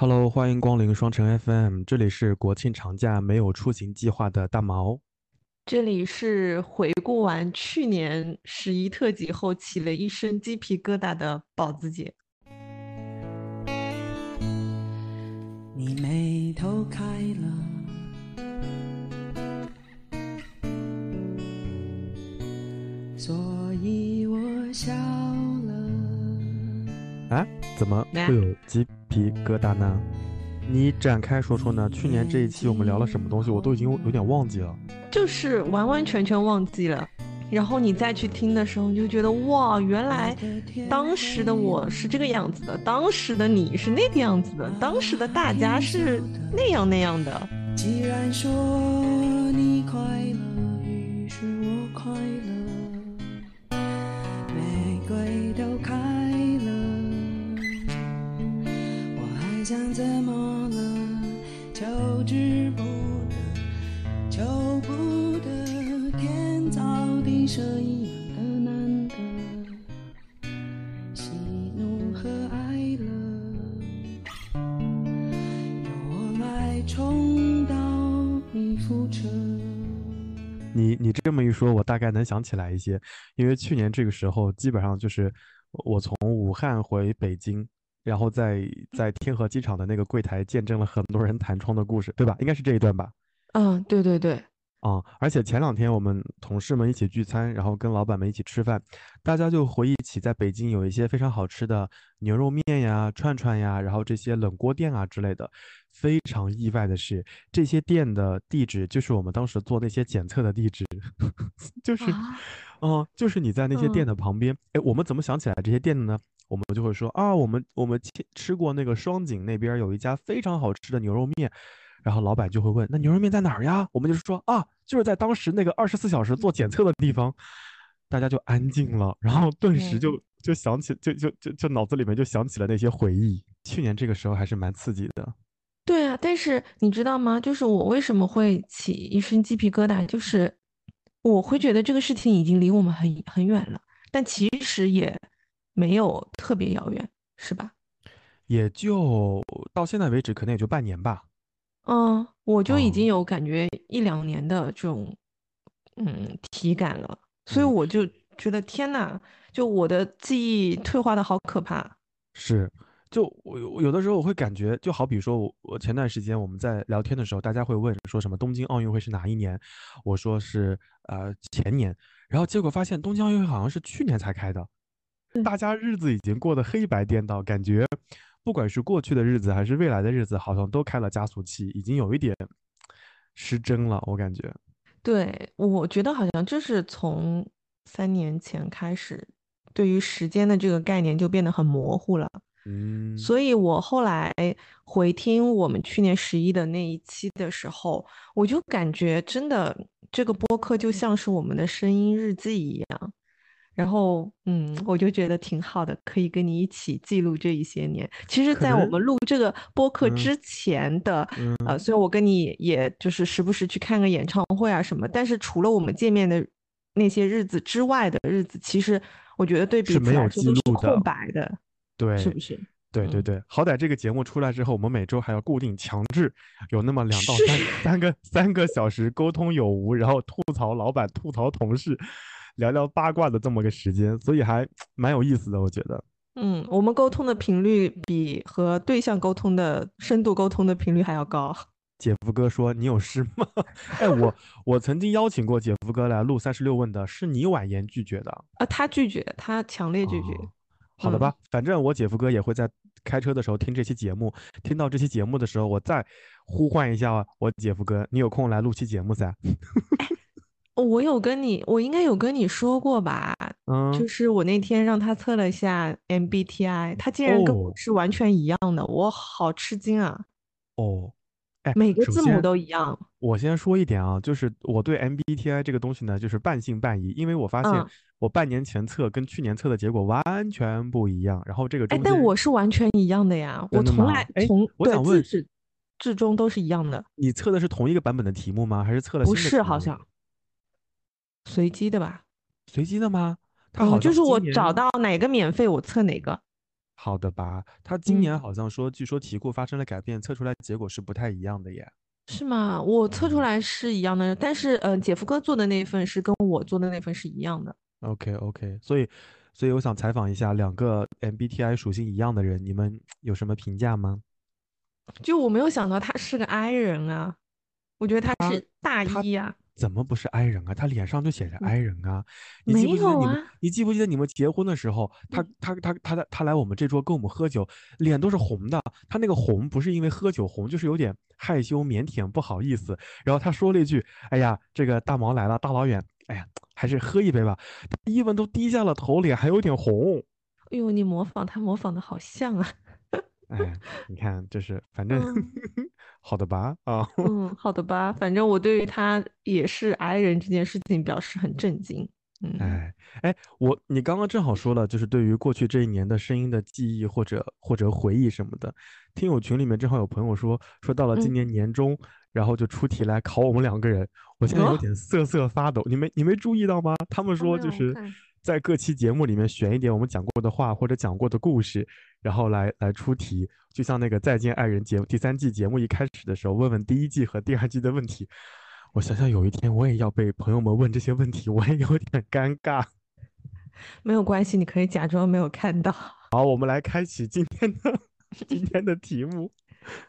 Hello，欢迎光临双城 FM，这里是国庆长假没有出行计划的大毛，这里是回顾完去年十一特辑后起了一身鸡皮疙瘩的宝子姐。你眉头开了，所以我笑了。啊？怎么会有鸡？皮疙瘩呢？你展开说说呢？去年这一期我们聊了什么东西？我都已经有点忘记了，就是完完全全忘记了。然后你再去听的时候，你就觉得哇，原来当时的我是这个样子的，当时的你是那个样子的，当时的大家是那样那样的。既然说你快乐，于是我快乐，想怎么了？求之不得，求不得，天造地设一样的难得，喜怒和哀乐，由我来重蹈你覆辙。你你这么一说，我大概能想起来一些，因为去年这个时候，基本上就是我从武汉回北京。然后在在天河机场的那个柜台见证了很多人弹窗的故事，对吧？应该是这一段吧？嗯，对对对。啊，而且前两天我们同事们一起聚餐，然后跟老板们一起吃饭，大家就回忆起在北京有一些非常好吃的牛肉面呀、串串呀，然后这些冷锅店啊之类的。非常意外的是，这些店的地址就是我们当时做那些检测的地址，就是，哦，就是你在那些店的旁边。哎，我们怎么想起来这些店的呢？我们就会说啊，我们我们吃吃过那个双井那边有一家非常好吃的牛肉面，然后老板就会问，那牛肉面在哪儿呀？我们就是说啊，就是在当时那个二十四小时做检测的地方，大家就安静了，然后顿时就就想起，就就就就脑子里面就想起了那些回忆。去年这个时候还是蛮刺激的。对啊，但是你知道吗？就是我为什么会起一身鸡皮疙瘩，就是我会觉得这个事情已经离我们很很远了，但其实也。没有特别遥远，是吧？也就到现在为止，可能也就半年吧。嗯，我就已经有感觉一两年的这种嗯体感了，所以我就觉得天哪，就我的记忆退化的好可怕。是，就我有的时候我会感觉，就好比说我我前段时间我们在聊天的时候，大家会问说什么东京奥运会是哪一年？我说是呃前年，然后结果发现东京奥运会好像是去年才开的。大家日子已经过得黑白颠倒，感觉不管是过去的日子还是未来的日子，好像都开了加速器，已经有一点失真了。我感觉，对我觉得好像就是从三年前开始，对于时间的这个概念就变得很模糊了。嗯，所以我后来回听我们去年十一的那一期的时候，我就感觉真的这个播客就像是我们的声音日记一样。然后，嗯，我就觉得挺好的，可以跟你一起记录这一些年。其实，在我们录这个播客之前的，呃，虽然我跟你也就是时不时去看个演唱会啊什么，但是除了我们见面的那些日子之外的日子，其实我觉得对彼此来说都是空白的，对，是不是？对对对，好歹这个节目出来之后，我们每周还要固定强制有那么两到三 三个三个小时沟通有无，然后吐槽老板、吐槽同事。聊聊八卦的这么个时间，所以还 蛮有意思的，我觉得。嗯，我们沟通的频率比和对象沟通的深度沟通的频率还要高。姐夫哥说：“你有事吗？” 哎，我我曾经邀请过姐夫哥来录三十六问的，是你婉言拒绝的啊？他拒绝，他强烈拒绝。好的吧，反正我姐夫哥也会在开车的时候听这期节目，听到这期节目的时候，我再呼唤一下我姐夫哥，你有空来录期节目噻。我有跟你，我应该有跟你说过吧？嗯，就是我那天让他测了一下 MBTI，他竟然跟我是完全一样的，我好吃惊啊！哦，哎，每个字母都一样。我先说一点啊，就是我对 MBTI 这个东西呢，就是半信半疑，因为我发现我半年前测跟去年测的结果完全不一样。然后这个，哎，但我是完全一样的呀，我从来从对自始至终都是一样的。你测的是同一个版本的题目吗？还是测了？不是，好像。随机的吧？随机的吗？他好就是我找到哪个免费，我测哪个。好的吧？他今年好像说，据说题库发生了改变，测出来结果是不太一样的耶。是吗？我测出来是一样的，但是呃，姐夫哥做的那份是跟我做的那份是一样的。OK OK，所以所以我想采访一下两个 MBTI 属性一样的人，你们有什么评价吗？就我没有想到他是个 I 人啊，我觉得他是大一呀。怎么不是 I 人啊？他脸上就写着 I 人啊！没有啊！你记不记得你们结婚的时候，他他他他他来我们这桌跟我们喝酒，脸都是红的。他那个红不是因为喝酒红，就是有点害羞腼腆不好意思。然后他说了一句：“哎呀，这个大毛来了，大老远，哎呀，还是喝一杯吧。”伊文都低下了头，脸还有点红。哎呦，你模仿他模仿的好像啊！哎，你看，就是反正。好的吧，啊，嗯，好的吧，反正我对于他也是 I 人这件事情表示很震惊。嗯，哎，哎，我你刚刚正好说了，就是对于过去这一年的声音的记忆或者或者回忆什么的，听友群里面正好有朋友说，说到了今年年中，然后就出题来考我们两个人，我现在有点瑟瑟发抖。你没你没注意到吗？他们说就是在各期节目里面选一点我们讲过的话或者讲过的故事。然后来来出题，就像那个《再见爱人》节目第三季节目一开始的时候，问问第一季和第二季的问题。我想想，有一天我也要被朋友们问这些问题，我也有点尴尬。没有关系，你可以假装没有看到。好，我们来开启今天的今天的题目。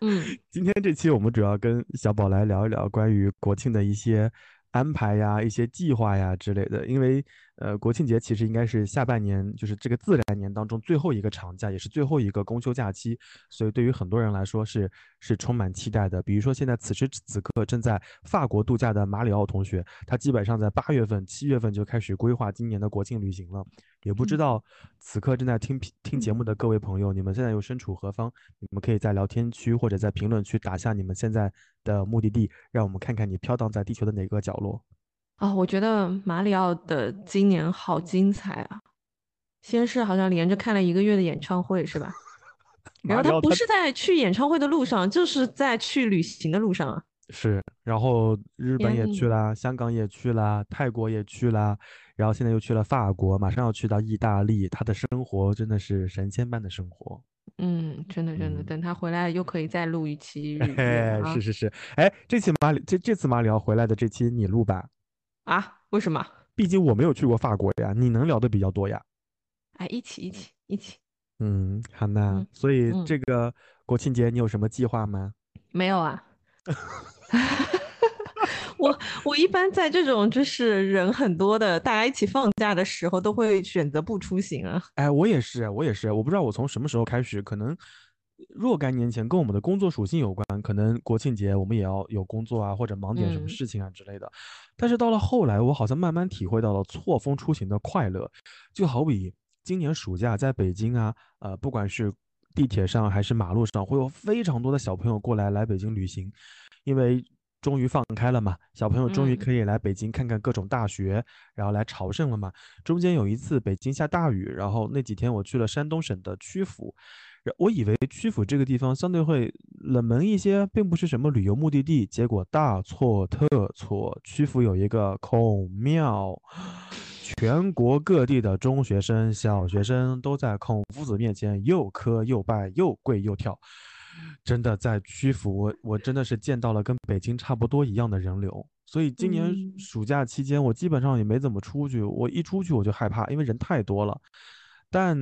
嗯，今天这期我们主要跟小宝来聊一聊关于国庆的一些安排呀、一些计划呀之类的，因为。呃，国庆节其实应该是下半年，就是这个自然年当中最后一个长假，也是最后一个公休假期，所以对于很多人来说是是充满期待的。比如说现在此时此刻正在法国度假的马里奥同学，他基本上在八月份、七月份就开始规划今年的国庆旅行了。也不知道此刻正在听听节目的各位朋友，你们现在又身处何方？你们可以在聊天区或者在评论区打下你们现在的目的地，让我们看看你飘荡在地球的哪个角落。啊，我觉得马里奥的今年好精彩啊！先是好像连着看了一个月的演唱会，是吧？然后他不是在去演唱会的路上，就是在去旅行的路上啊。是，然后日本也去了，香港也去了，泰国也去了，然后现在又去了法国，马上要去到意大利。他的生活真的是神仙般的生活。嗯，真的真的，等他回来又可以再录一期。哎，是是是，哎，这期马里这这次马里奥回来的这期你录吧。啊？为什么？毕竟我没有去过法国呀，你能聊的比较多呀。哎，一起一起一起。嗯，好那所以这个国庆节你有什么计划吗？没有啊。我我一般在这种就是人很多的，大家一起放假的时候，都会选择不出行啊。哎，我也是，我也是，我不知道我从什么时候开始，可能。若干年前跟我们的工作属性有关，可能国庆节我们也要有工作啊，或者忙点什么事情啊之类的。但是到了后来，我好像慢慢体会到了错峰出行的快乐。就好比今年暑假在北京啊，呃，不管是地铁上还是马路上，会有非常多的小朋友过来来北京旅行，因为终于放开了嘛，小朋友终于可以来北京看看各种大学，然后来朝圣了嘛。中间有一次北京下大雨，然后那几天我去了山东省的曲阜。我以为曲阜这个地方相对会冷门一些，并不是什么旅游目的地，结果大错特错。曲阜有一个孔庙，全国各地的中学生、小学生都在孔夫子面前又磕又拜又跪又跳。真的在曲阜，我我真的是见到了跟北京差不多一样的人流。所以今年暑假期间，我基本上也没怎么出去。我一出去我就害怕，因为人太多了。但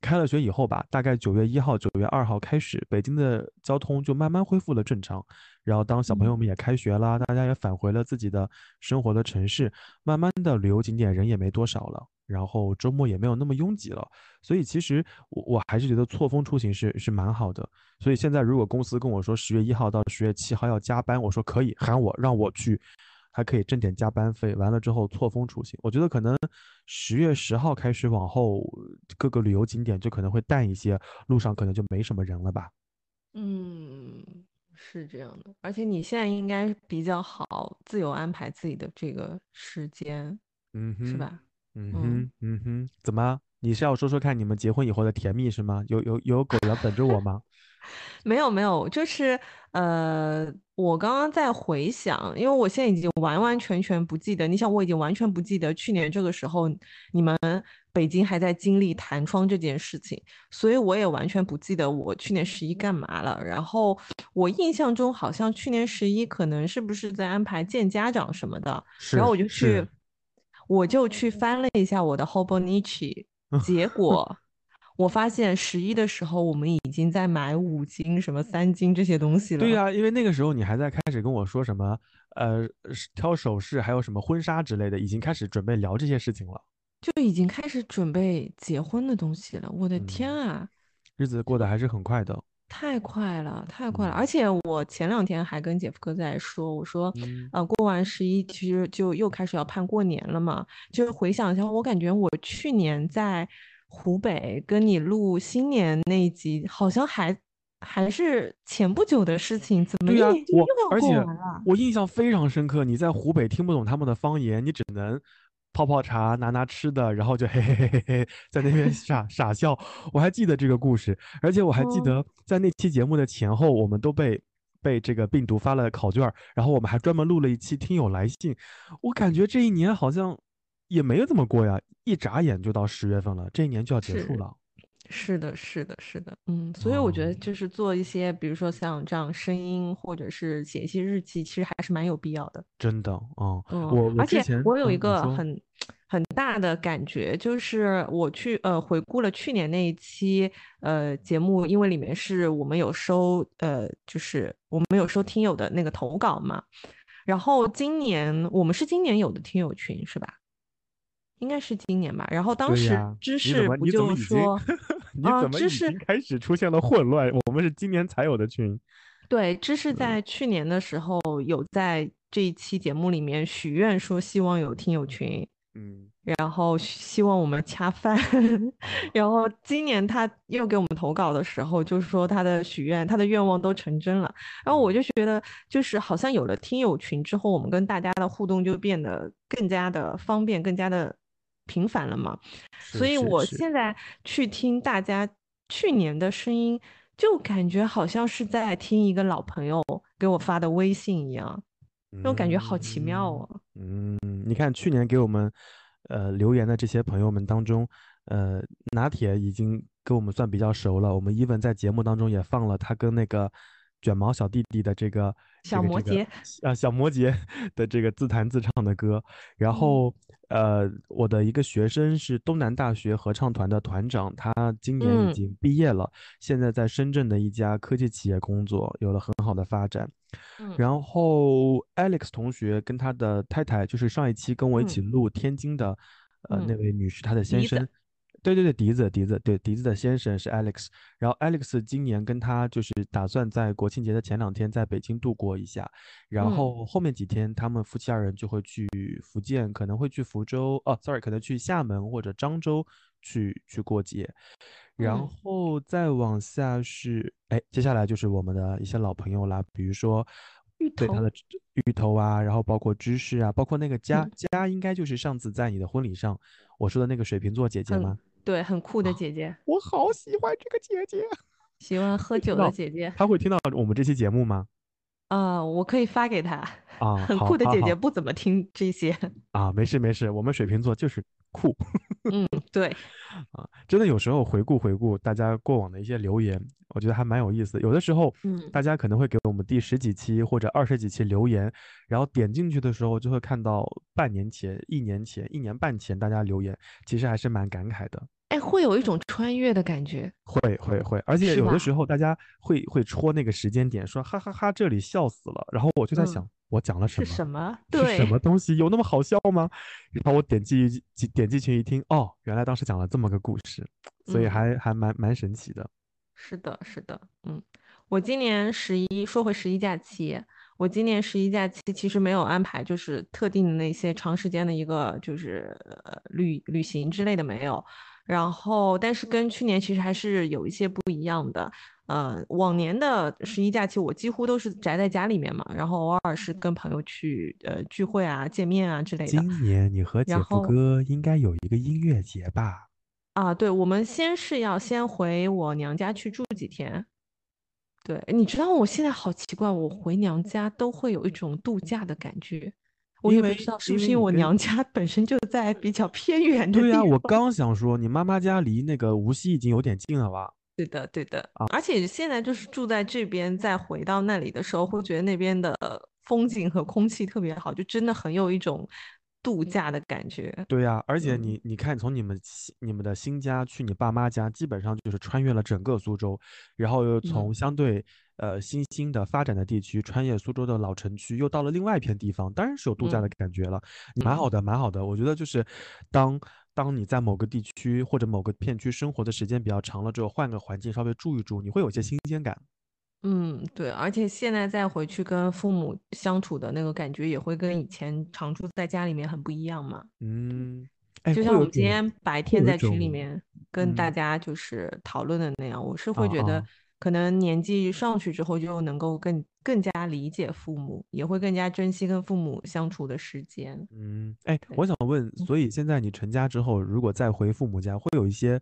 开了学以后吧，大概九月一号、九月二号开始，北京的交通就慢慢恢复了正常。然后当小朋友们也开学啦，大家也返回了自己的生活的城市，慢慢的旅游景点人也没多少了，然后周末也没有那么拥挤了。所以其实我我还是觉得错峰出行是是蛮好的。所以现在如果公司跟我说十月一号到十月七号要加班，我说可以，喊我让我去。还可以挣点加班费，完了之后错峰出行。我觉得可能十月十号开始往后，各个旅游景点就可能会淡一些，路上可能就没什么人了吧。嗯，是这样的。而且你现在应该比较好自由安排自己的这个时间，嗯，是吧？嗯哼，嗯哼，怎么？你是要说说看你们结婚以后的甜蜜是吗？有有有狗要等着我吗？没有没有，就是呃，我刚刚在回想，因为我现在已经完完全全不记得。你想，我已经完全不记得去年这个时候你们北京还在经历弹窗这件事情，所以我也完全不记得我去年十一干嘛了。然后我印象中好像去年十一可能是不是在安排见家长什么的，然后我就去，我就去翻了一下我的 Hobonichi，结 果。我发现十一的时候，我们已经在买五金、什么三金这些东西了。对呀，因为那个时候你还在开始跟我说什么，呃，挑首饰，还有什么婚纱之类的，已经开始准备聊这些事情了。就已经开始准备结婚的东西了。我的天啊，日子过得还是很快的。太快了，太快了！而且我前两天还跟姐夫哥在说，我说，呃，过完十一，其实就又开始要盼过年了嘛。就是回想一下，我感觉我去年在。湖北跟你录新年那一集，好像还还是前不久的事情，怎么对呀？我而且我印象非常深刻，你在湖北听不懂他们的方言，你只能泡泡茶、拿拿吃的，然后就 嘿嘿嘿嘿嘿在那边 傻傻笑。我还记得这个故事，而且我还记得在那期节目的前后，我们都被被这个病毒发了考卷，然后我们还专门录了一期听友来信。我感觉这一年好像。也没有这么过呀，一眨眼就到十月份了，这一年就要结束了。是的，是的，是的，嗯，所以我觉得就是做一些，比如说像这样声音，或者是写一些日记，其实还是蛮有必要的。真的，嗯，我而且我有一个很很大的感觉，就是我去呃回顾了去年那一期呃节目，因为里面是我们有收呃就是我们有收听友的那个投稿嘛，然后今年我们是今年有的听友群是吧？应该是今年吧，然后当时知识不就说，你怎么已经开始出现了混乱？我们是今年才有的群。对，知识在去年的时候有在这一期节目里面许愿说希望有听友群，嗯，然后希望我们恰饭，然后今年他又给我们投稿的时候，就是说他的许愿，他的愿望都成真了。然后我就觉得，就是好像有了听友群之后，我们跟大家的互动就变得更加的方便，更加的。频繁了嘛，所以我现在去听大家去年的声音，就感觉好像是在听一个老朋友给我发的微信一样，那种感觉好奇妙哦。嗯，你看去年给我们呃留言的这些朋友们当中，呃，拿铁已经跟我们算比较熟了。我们 even 在节目当中也放了他跟那个。卷毛小弟弟的这个小摩羯啊，小摩羯的这个自弹自唱的歌，然后呃，我的一个学生是东南大学合唱团的团长，他今年已经毕业了，现在在深圳的一家科技企业工作，有了很好的发展。然后 Alex 同学跟他的太太，就是上一期跟我一起录天津的呃那位女士，她的先生。对对对，笛子笛子，对笛子的先生是 Alex，然后 Alex 今年跟他就是打算在国庆节的前两天在北京度过一下，然后后面几天他们夫妻二人就会去福建，可能会去福州哦，sorry，可能去厦门或者漳州去去过节，然后再往下是哎，接下来就是我们的一些老朋友啦，比如说对他的芋头啊，然后包括芝士啊，包括那个佳佳，应该就是上次在你的婚礼上我说的那个水瓶座姐姐吗？对，很酷的姐姐，我好喜欢这个姐姐，喜欢喝酒的姐姐。她会听到我们这期节目吗？啊，我可以发给她。啊，很酷的姐姐不怎么听这些。啊，没事没事，我们水瓶座就是酷。嗯，对。啊，真的有时候回顾回顾大家过往的一些留言，我觉得还蛮有意思。有的时候，嗯，大家可能会给我们第十几期或者二十几期留言，然后点进去的时候就会看到半年前、一年前、一年半前大家留言，其实还是蛮感慨的。哎，会有一种穿越的感觉，会会会，而且有的时候大家会会戳那个时间点，说哈哈哈，这里笑死了。然后我就在想，我讲了什么？是什么？是什么东西？有那么好笑吗？然后我点击一点击群一听，哦，原来当时讲了这么个故事，所以还还蛮蛮神奇的。是的，是的，嗯，我今年十一说回十一假期，我今年十一假期其实没有安排，就是特定的那些长时间的一个就是旅旅行之类的没有。然后，但是跟去年其实还是有一些不一样的。呃，往年的十一假期我几乎都是宅在家里面嘛，然后偶尔是跟朋友去呃聚会啊、见面啊之类的。今年你和姐夫哥应该有一个音乐节吧？啊，对，我们先是要先回我娘家去住几天，对，你知道我现在好奇怪，我回娘家都会有一种度假的感觉。我也不知道是不是因为我娘家本身就在比较偏远的地方。对呀，我刚想说，你妈妈家离那个无锡已经有点近了吧？对的，对的啊。而且现在就是住在这边，再回到那里的时候，会觉得那边的风景和空气特别好，就真的很有一种。度假的感觉，对呀，而且你你看，从你们你们的新家去你爸妈家，基本上就是穿越了整个苏州，然后又从相对呃新兴的发展的地区，穿越苏州的老城区，又到了另外一片地方，当然是有度假的感觉了，蛮好的，蛮好的。我觉得就是当当你在某个地区或者某个片区生活的时间比较长了之后，换个环境稍微住一住，你会有些新鲜感。嗯，对，而且现在再回去跟父母相处的那个感觉，也会跟以前常住在家里面很不一样嘛。嗯，就像我们今天白天在群里面跟大家就是讨论的那样，我是会觉得，可能年纪上去之后，就能够更更加理解父母，也会更加珍惜跟父母相处的时间。嗯，哎，我想问，所以现在你成家之后，如果再回父母家，会有一些？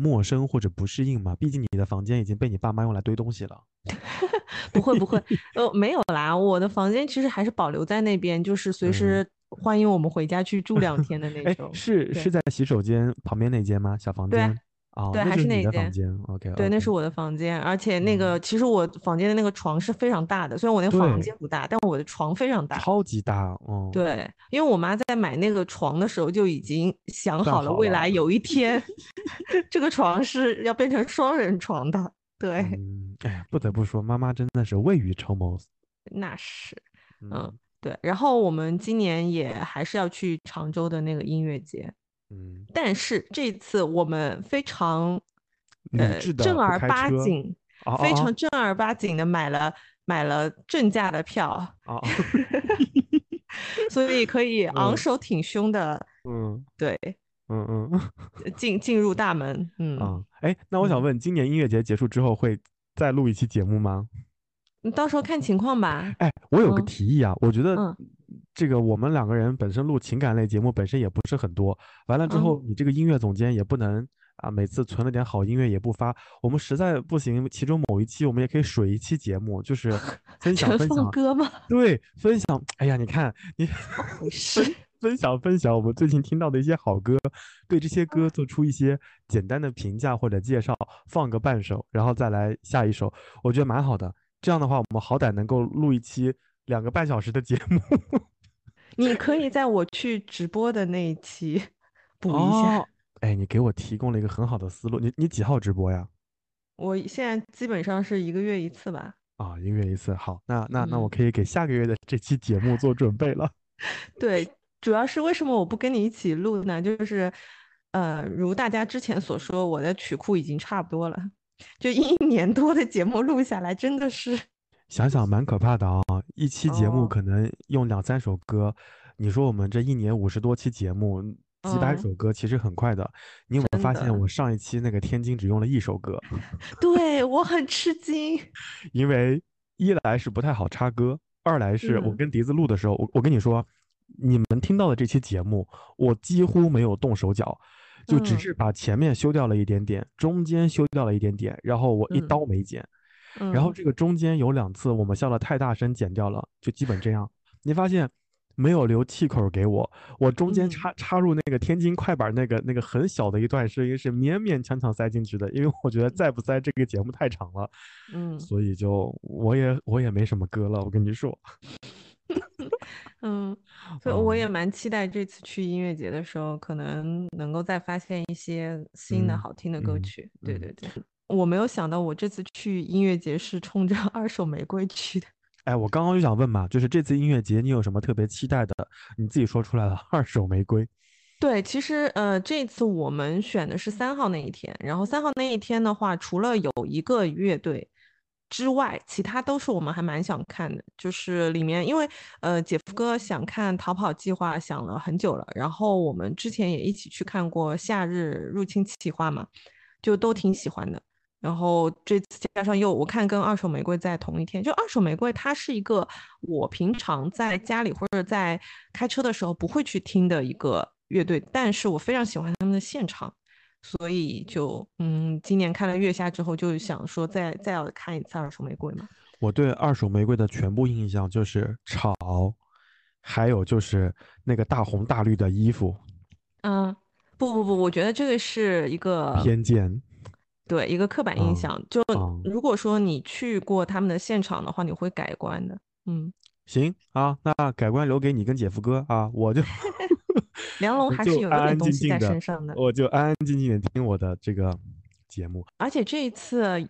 陌生或者不适应吗？毕竟你的房间已经被你爸妈用来堆东西了。不会不会，呃，没有啦，我的房间其实还是保留在那边，就是随时欢迎我们回家去住两天的那种。是是在洗手间旁边那间吗？小房间。对，还是那房间，OK，对，那是我的房间，而且那个其实我房间的那个床是非常大的，虽然我那个房间不大，但我的床非常大，超级大，哦。对，因为我妈在买那个床的时候就已经想好了，未来有一天 这个床是要变成双人床的。对，哎，不得不说，妈妈真的是未雨绸缪。那是，嗯，对。然后我们今年也还是要去常州的那个音乐节。嗯，但是这次我们非常呃正儿八经，非常正儿八经的买了买了正价的票，所以可以昂首挺胸的，嗯，对，嗯嗯，进进入大门，嗯啊，哎，那我想问，今年音乐节结束之后会再录一期节目吗？你到时候看情况吧。哎，我有个提议啊，我觉得。这个我们两个人本身录情感类节目本身也不是很多，完了之后你这个音乐总监也不能啊，每次存了点好音乐也不发，我们实在不行，其中某一期我们也可以水一期节目，就是 分享分享歌吗？对，分享。哎呀，你看你分分享分享我们最近听到的一些好歌，对这些歌做出一些简单的评价或者介绍，放个半首，然后再来下一首，我觉得蛮好的。这样的话，我们好歹能够录一期两个半小时的节目。你可以在我去直播的那一期 补一下。哎，你给我提供了一个很好的思路。你你几号直播呀？我现在基本上是一个月一次吧。啊，一个月一次。好，那那那我可以给下个月的这期节目做准备了。对，主要是为什么我不跟你一起录呢？就是，呃，如大家之前所说，我的曲库已经差不多了。就一年多的节目录下来，真的是。想想蛮可怕的啊！一期节目可能用两三首歌，你说我们这一年五十多期节目，几百首歌其实很快的。你有没有发现我上一期那个天津只用了一首歌？对我很吃惊，因为一来是不太好插歌，二来是我跟笛子录的时候，我我跟你说，你们听到的这期节目，我几乎没有动手脚，就只是把前面修掉了一点点，中间修掉了一点点，然后我一刀没剪。然后这个中间有两次我们笑得太大声剪掉了，就基本这样。你发现没有留气口给我，我中间插插入那个天津快板那个那个很小的一段声音是勉勉强强塞进去的，因为我觉得再不塞这个节目太长了。嗯，所以就我也我也没什么歌了，我跟你说。嗯，所以我也蛮期待这次去音乐节的时候，可能能够再发现一些新的好听的歌曲。对对对。我没有想到，我这次去音乐节是冲着二手玫瑰去的。哎，我刚刚就想问嘛，就是这次音乐节你有什么特别期待的？你自己说出来了，二手玫瑰。对，其实呃，这次我们选的是三号那一天，然后三号那一天的话，除了有一个乐队之外，其他都是我们还蛮想看的。就是里面，因为呃，姐夫哥想看《逃跑计划》想了很久了，然后我们之前也一起去看过《夏日入侵计划》嘛，就都挺喜欢的。然后这次加上又我看跟二手玫瑰在同一天，就二手玫瑰它是一个我平常在家里或者在开车的时候不会去听的一个乐队，但是我非常喜欢他们的现场，所以就嗯，今年看了《月下》之后，就想说再再要看一次《二手玫瑰》嘛。我对《二手玫瑰》的全部印象就是吵，还有就是那个大红大绿的衣服。嗯，不不不，我觉得这个是一个偏见，对一个刻板印象。就如果说你去过他们的现场的话，你会改观的。嗯，行啊，那改观留给你跟姐夫哥啊，我就。梁 龙还是有一点东西在身上的，我就安安静静的听我的这个节目。而且这一次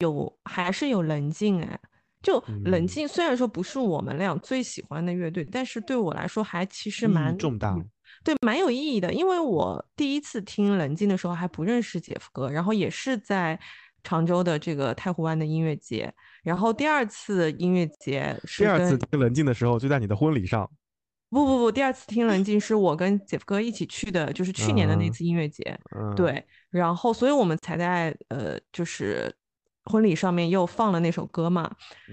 有还是有冷静哎，就冷静。虽然说不是我们俩最喜欢的乐队，但是对我来说还其实蛮重大，对，蛮有意义的。因为我第一次听冷静的时候还不认识姐夫哥，然后也是在常州的这个太湖湾的音乐节，然后第二次音乐节是第二次听冷静的时候就在你的婚礼上。不不不，第二次听冷静是我跟姐夫哥一起去的，就是去年的那次音乐节。对，然后所以我们才在呃，就是婚礼上面又放了那首歌嘛。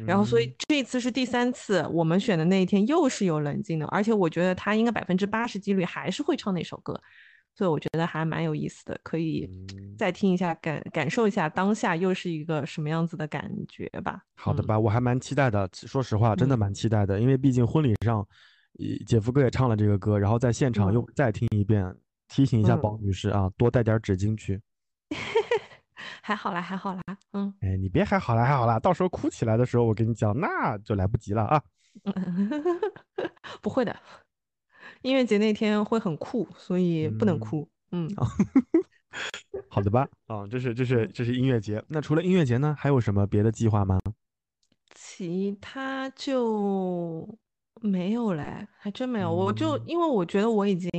然后所以这次是第三次，我们选的那一天又是有冷静的，而且我觉得他应该百分之八十几率还是会唱那首歌，所以我觉得还蛮有意思的，可以再听一下，感感受一下当下又是一个什么样子的感觉吧。好的吧，我还蛮期待的，说实话，真的蛮期待的，因为毕竟婚礼上。姐夫哥也唱了这个歌，然后在现场又再听一遍，提醒一下宝女士啊，多带点纸巾去。还好啦，还好啦，嗯。哎，你别还好啦，还好啦，到时候哭起来的时候，我跟你讲，那就来不及了啊。不会的，音乐节那天会很酷，所以不能哭。嗯。好的吧，啊，这是这是这是音乐节。那除了音乐节呢，还有什么别的计划吗？其他就。没有嘞，还真没有。我就因为我觉得我已经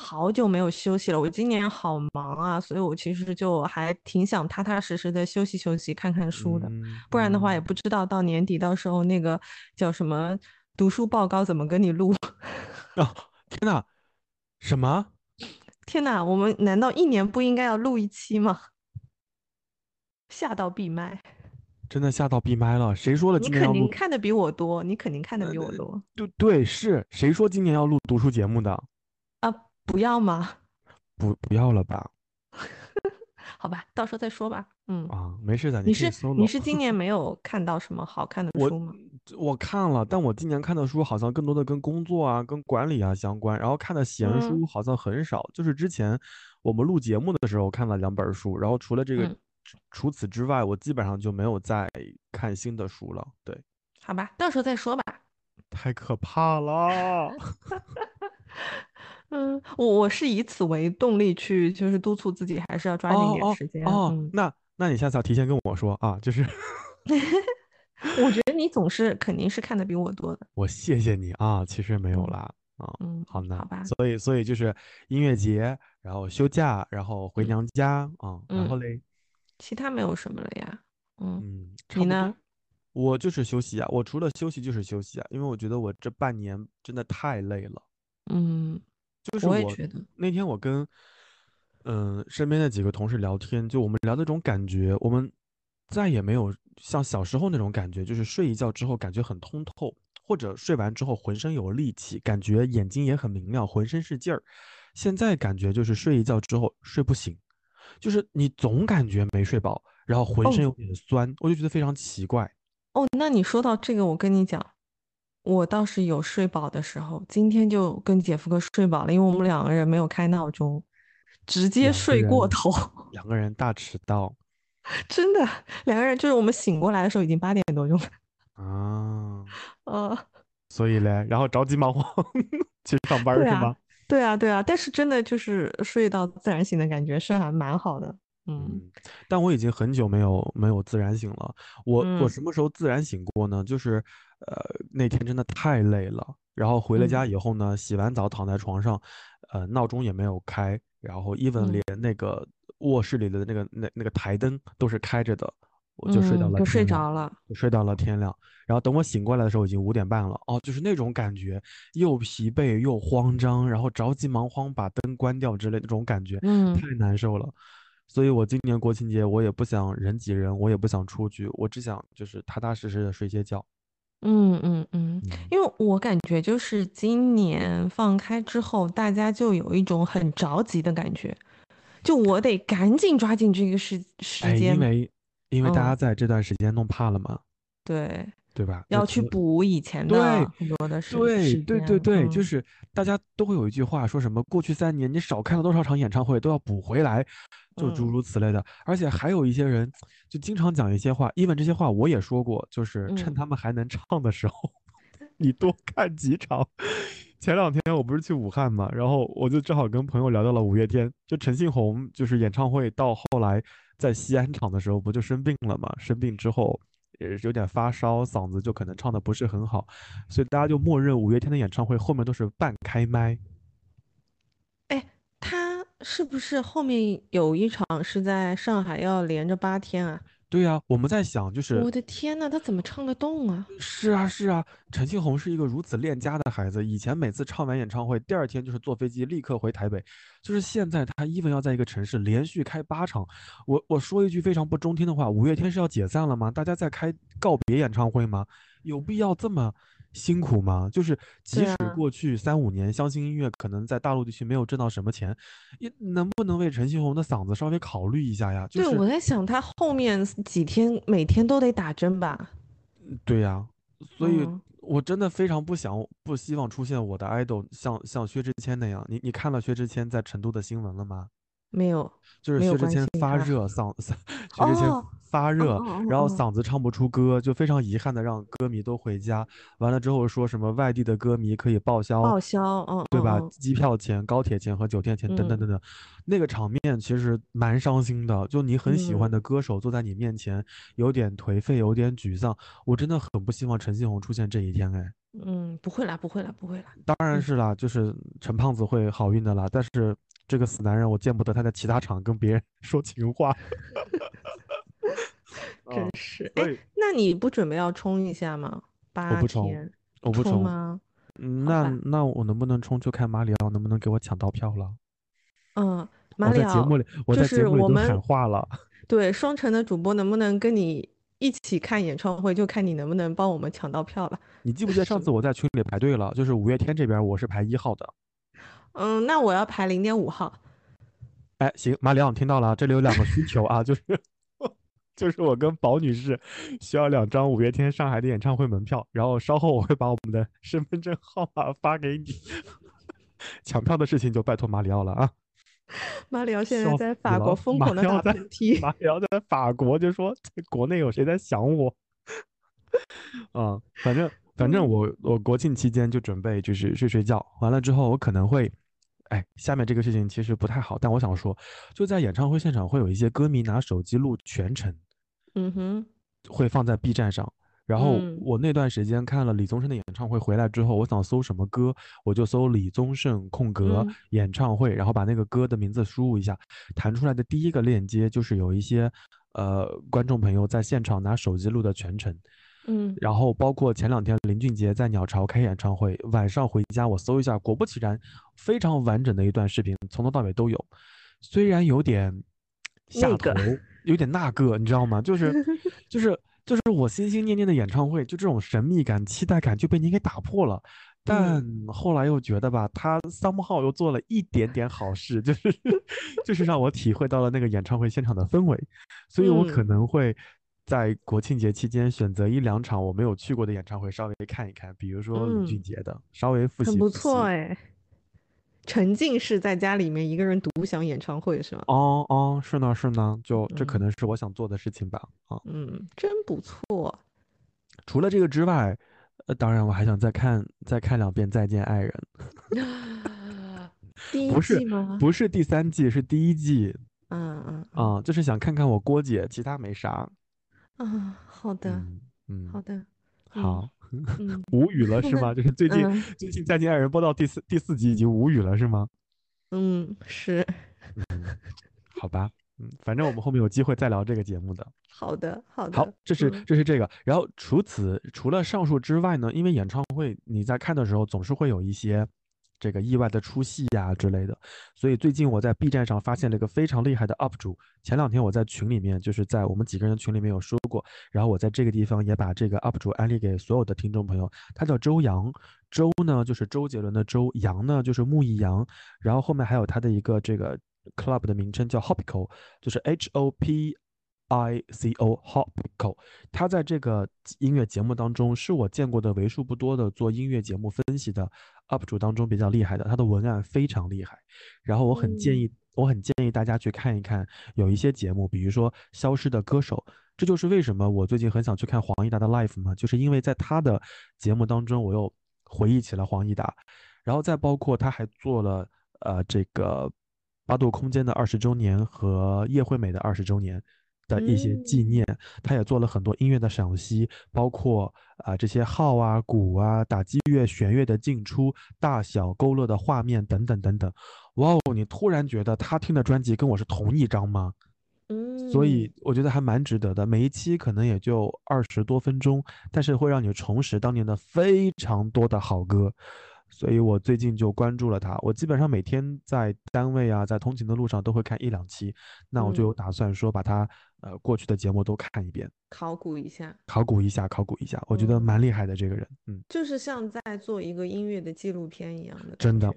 好久没有休息了，我今年好忙啊，所以我其实就还挺想踏踏实实的休息休息，看看书的。不然的话，也不知道到年底到时候那个叫什么读书报告怎么跟你录。哦，天哪，什么？天哪，我们难道一年不应该要录一期吗？吓到闭麦。真的吓到闭麦了，谁说了？你肯定看的比我多，你肯定看的比我多。对对，是谁说今年要录读书节目的？啊，不要吗？不，不要了吧？好吧，到时候再说吧。嗯啊，没事的。你是你是今年没有看到什么好看的书吗？我看了，但我今年看的书好像更多的跟工作啊、跟管理啊相关，然后看的闲书好像很少。就是之前我们录节目的时候看了两本书，然后除了这个。除此之外，我基本上就没有再看新的书了。对，好吧，到时候再说吧。太可怕了。嗯，我我是以此为动力去，就是督促自己，还是要抓紧点时间。哦，那那你下次要提前跟我说啊，就是。我觉得你总是肯定是看的比我多的。我谢谢你啊，其实没有啦。啊，嗯，好呢，好吧。所以所以就是音乐节，然后休假，然后回娘家啊，然后嘞。其他没有什么了呀，嗯，你呢？我就是休息啊，我除了休息就是休息啊，因为我觉得我这半年真的太累了，嗯，就是我也觉得那天我跟嗯身边的几个同事聊天，就我们聊的这种感觉，我们再也没有像小时候那种感觉，就是睡一觉之后感觉很通透，或者睡完之后浑身有力气，感觉眼睛也很明亮，浑身是劲儿。现在感觉就是睡一觉之后睡不醒。就是你总感觉没睡饱，然后浑身有点酸，我就觉得非常奇怪。哦，那你说到这个，我跟你讲，我倒是有睡饱的时候，今天就跟姐夫哥睡饱了，因为我们两个人没有开闹钟，直接睡过头。两个人大迟到，真的，两个人就是我们醒过来的时候已经八点多钟了。啊，呃，所以嘞，然后着急忙慌去上班是吗？对啊，对啊，但是真的就是睡到自然醒的感觉是还蛮好的，嗯。但我已经很久没有没有自然醒了。我我什么时候自然醒过呢？就是呃那天真的太累了，然后回了家以后呢，洗完澡躺在床上，呃闹钟也没有开，然后 even 连那个卧室里的那个那那个台灯都是开着的。我就睡到了，就睡着了，睡到了天亮。然后等我醒过来的时候，已经五点半了。哦，就是那种感觉，又疲惫又慌张，然后着急忙慌把灯关掉之类的那种感觉，嗯，太难受了。所以我今年国庆节我也不想人挤人，我也不想出去，我只想就是踏踏实实的睡些觉。嗯嗯嗯，因为我感觉就是今年放开之后，大家就有一种很着急的感觉。就我得赶紧抓紧这个时时间，因为因为大家在这段时间弄怕了嘛，对对吧？要去补以前的很多的事，对对对对，就是大家都会有一句话，说什么过去三年你少看了多少场演唱会都要补回来，就诸如此类的。而且还有一些人就经常讲一些话，，even 这些话我也说过，就是趁他们还能唱的时候，你多看几场。前两天我不是去武汉嘛，然后我就正好跟朋友聊到了五月天，就陈信宏就是演唱会到后来在西安场的时候不就生病了嘛，生病之后有点发烧，嗓子就可能唱的不是很好，所以大家就默认五月天的演唱会后面都是半开麦。哎，他是不是后面有一场是在上海要连着八天啊？对呀，我们在想，就是我的天呐，他怎么唱得动啊？是啊，是啊，陈庆红是一个如此恋家的孩子。以前每次唱完演唱会，第二天就是坐飞机立刻回台北。就是现在，他 even 要在一个城市连续开八场。我我说一句非常不中听的话，五月天是要解散了吗？大家在开告别演唱会吗？有必要这么？辛苦吗？就是即使过去三五年，相信音乐可能在大陆地区没有挣到什么钱，也能不能为陈星红的嗓子稍微考虑一下呀？对，我在想他后面几天每天都得打针吧？对呀，所以我真的非常不想不希望出现我的 idol 像像薛之谦那样。你你看了薛之谦在成都的新闻了吗？没有，就是 薛之谦发热嗓子，薛之谦。发热，然后嗓子唱不出歌，就非常遗憾的让歌迷都回家。完了之后说什么外地的歌迷可以报销，报销，嗯，对吧？机票钱、高铁钱和酒店钱等等等等。那个场面其实蛮伤心的，就你很喜欢的歌手坐在你面前，有点颓废，有点沮丧。我真的很不希望陈信宏出现这一天，哎。嗯，不会啦，不会啦，不会啦。当然是啦，就是陈胖子会好运的啦。但是这个死男人，我见不得他在其他场跟别人 说情话。真是哎，那你不准备要冲一下吗？八天，我不冲吗？那那我能不能冲？就看马里奥能不能给我抢到票了。嗯，马里奥，我在节目里，我在节目里都喊话了。对，双城的主播能不能跟你一起看演唱会？就看你能不能帮我们抢到票了。你记不记得上次我在群里排队了？就是五月天这边我是排一号的。嗯，那我要排零点五号。哎，行，马里奥，听到了，这里有两个需求啊，就是。就是我跟宝女士需要两张五月天上海的演唱会门票，然后稍后我会把我们的身份证号码发给你。抢票的事情就拜托马里奥了啊！马里奥现在在法国疯狂的打喷嚏。马里奥在法国就说在国内有谁在想我？啊，反正反正我我国庆期间就准备就是睡睡觉，完了之后我可能会。哎，下面这个事情其实不太好，但我想说，就在演唱会现场会有一些歌迷拿手机录全程，嗯哼，会放在 B 站上。然后我那段时间看了李宗盛的演唱会回来之后，我想搜什么歌，我就搜李宗盛空格演唱会，然后把那个歌的名字输入一下，弹出来的第一个链接就是有一些呃观众朋友在现场拿手机录的全程。嗯，然后包括前两天林俊杰在鸟巢开演唱会，晚上回家我搜一下，果不其然，非常完整的一段视频，从头到尾都有。虽然有点下头，有点那个，你知道吗？就是 就是就是我心心念念的演唱会，就这种神秘感、期待感就被你给打破了。但后来又觉得吧，他 somehow 又做了一点点好事，就是就是让我体会到了那个演唱会现场的氛围，所以我可能会。在国庆节期间选择一两场我没有去过的演唱会，稍微看一看，比如说林俊杰的，稍微复习。很不错哎，沉浸式在家里面一个人独享演唱会是吗？哦哦，是呢是呢，就这可能是我想做的事情吧。啊，嗯，真不错。除了这个之外，呃，当然我还想再看再看两遍《再见爱人》。第一季吗？不是第三季，是第一季。嗯嗯啊，就是想看看我郭姐，其他没啥。啊，好的，嗯，好的，好，无语了是吗？就是最近最近《再见爱人》播到第四第四集已经无语了是吗？嗯，是，好吧，嗯，反正我们后面有机会再聊这个节目的。好的，好的，好，这是这是这个。然后除此除了上述之外呢，因为演唱会你在看的时候总是会有一些。这个意外的出戏呀之类的，所以最近我在 B 站上发现了一个非常厉害的 UP 主。前两天我在群里面，就是在我们几个人群里面有说过，然后我在这个地方也把这个 UP 主安利给所有的听众朋友。他叫周洋，周呢就是周杰伦的周，洋呢就是木易杨，然后后面还有他的一个这个 club 的名称叫 Hopico，就是 H O P I C O Hopico。他在这个音乐节目当中是我见过的为数不多的做音乐节目分析的 UP 主当中比较厉害的，他的文案非常厉害。然后我很建议，我很建议大家去看一看，有一些节目，比如说《消失的歌手》。这就是为什么我最近很想去看黄义达的 Life 嘛，就是因为在他的节目当中，我又回忆起了黄义达，然后再包括他还做了呃这个八度空间的二十周年和叶惠美的二十周年的一些纪念，他也做了很多音乐的赏析，包括啊这些号啊鼓啊打击乐弦乐的进出大小勾勒的画面等等等等，哇哦，你突然觉得他听的专辑跟我是同一张吗？嗯，所以我觉得还蛮值得的。每一期可能也就二十多分钟，但是会让你重拾当年的非常多的好歌。所以我最近就关注了他，我基本上每天在单位啊，在通勤的路上都会看一两期。那我就有打算说把他呃过去的节目都看一遍，考古一下，考古一下，考古一下。我觉得蛮厉害的这个人，嗯，就是像在做一个音乐的纪录片一样的，真的。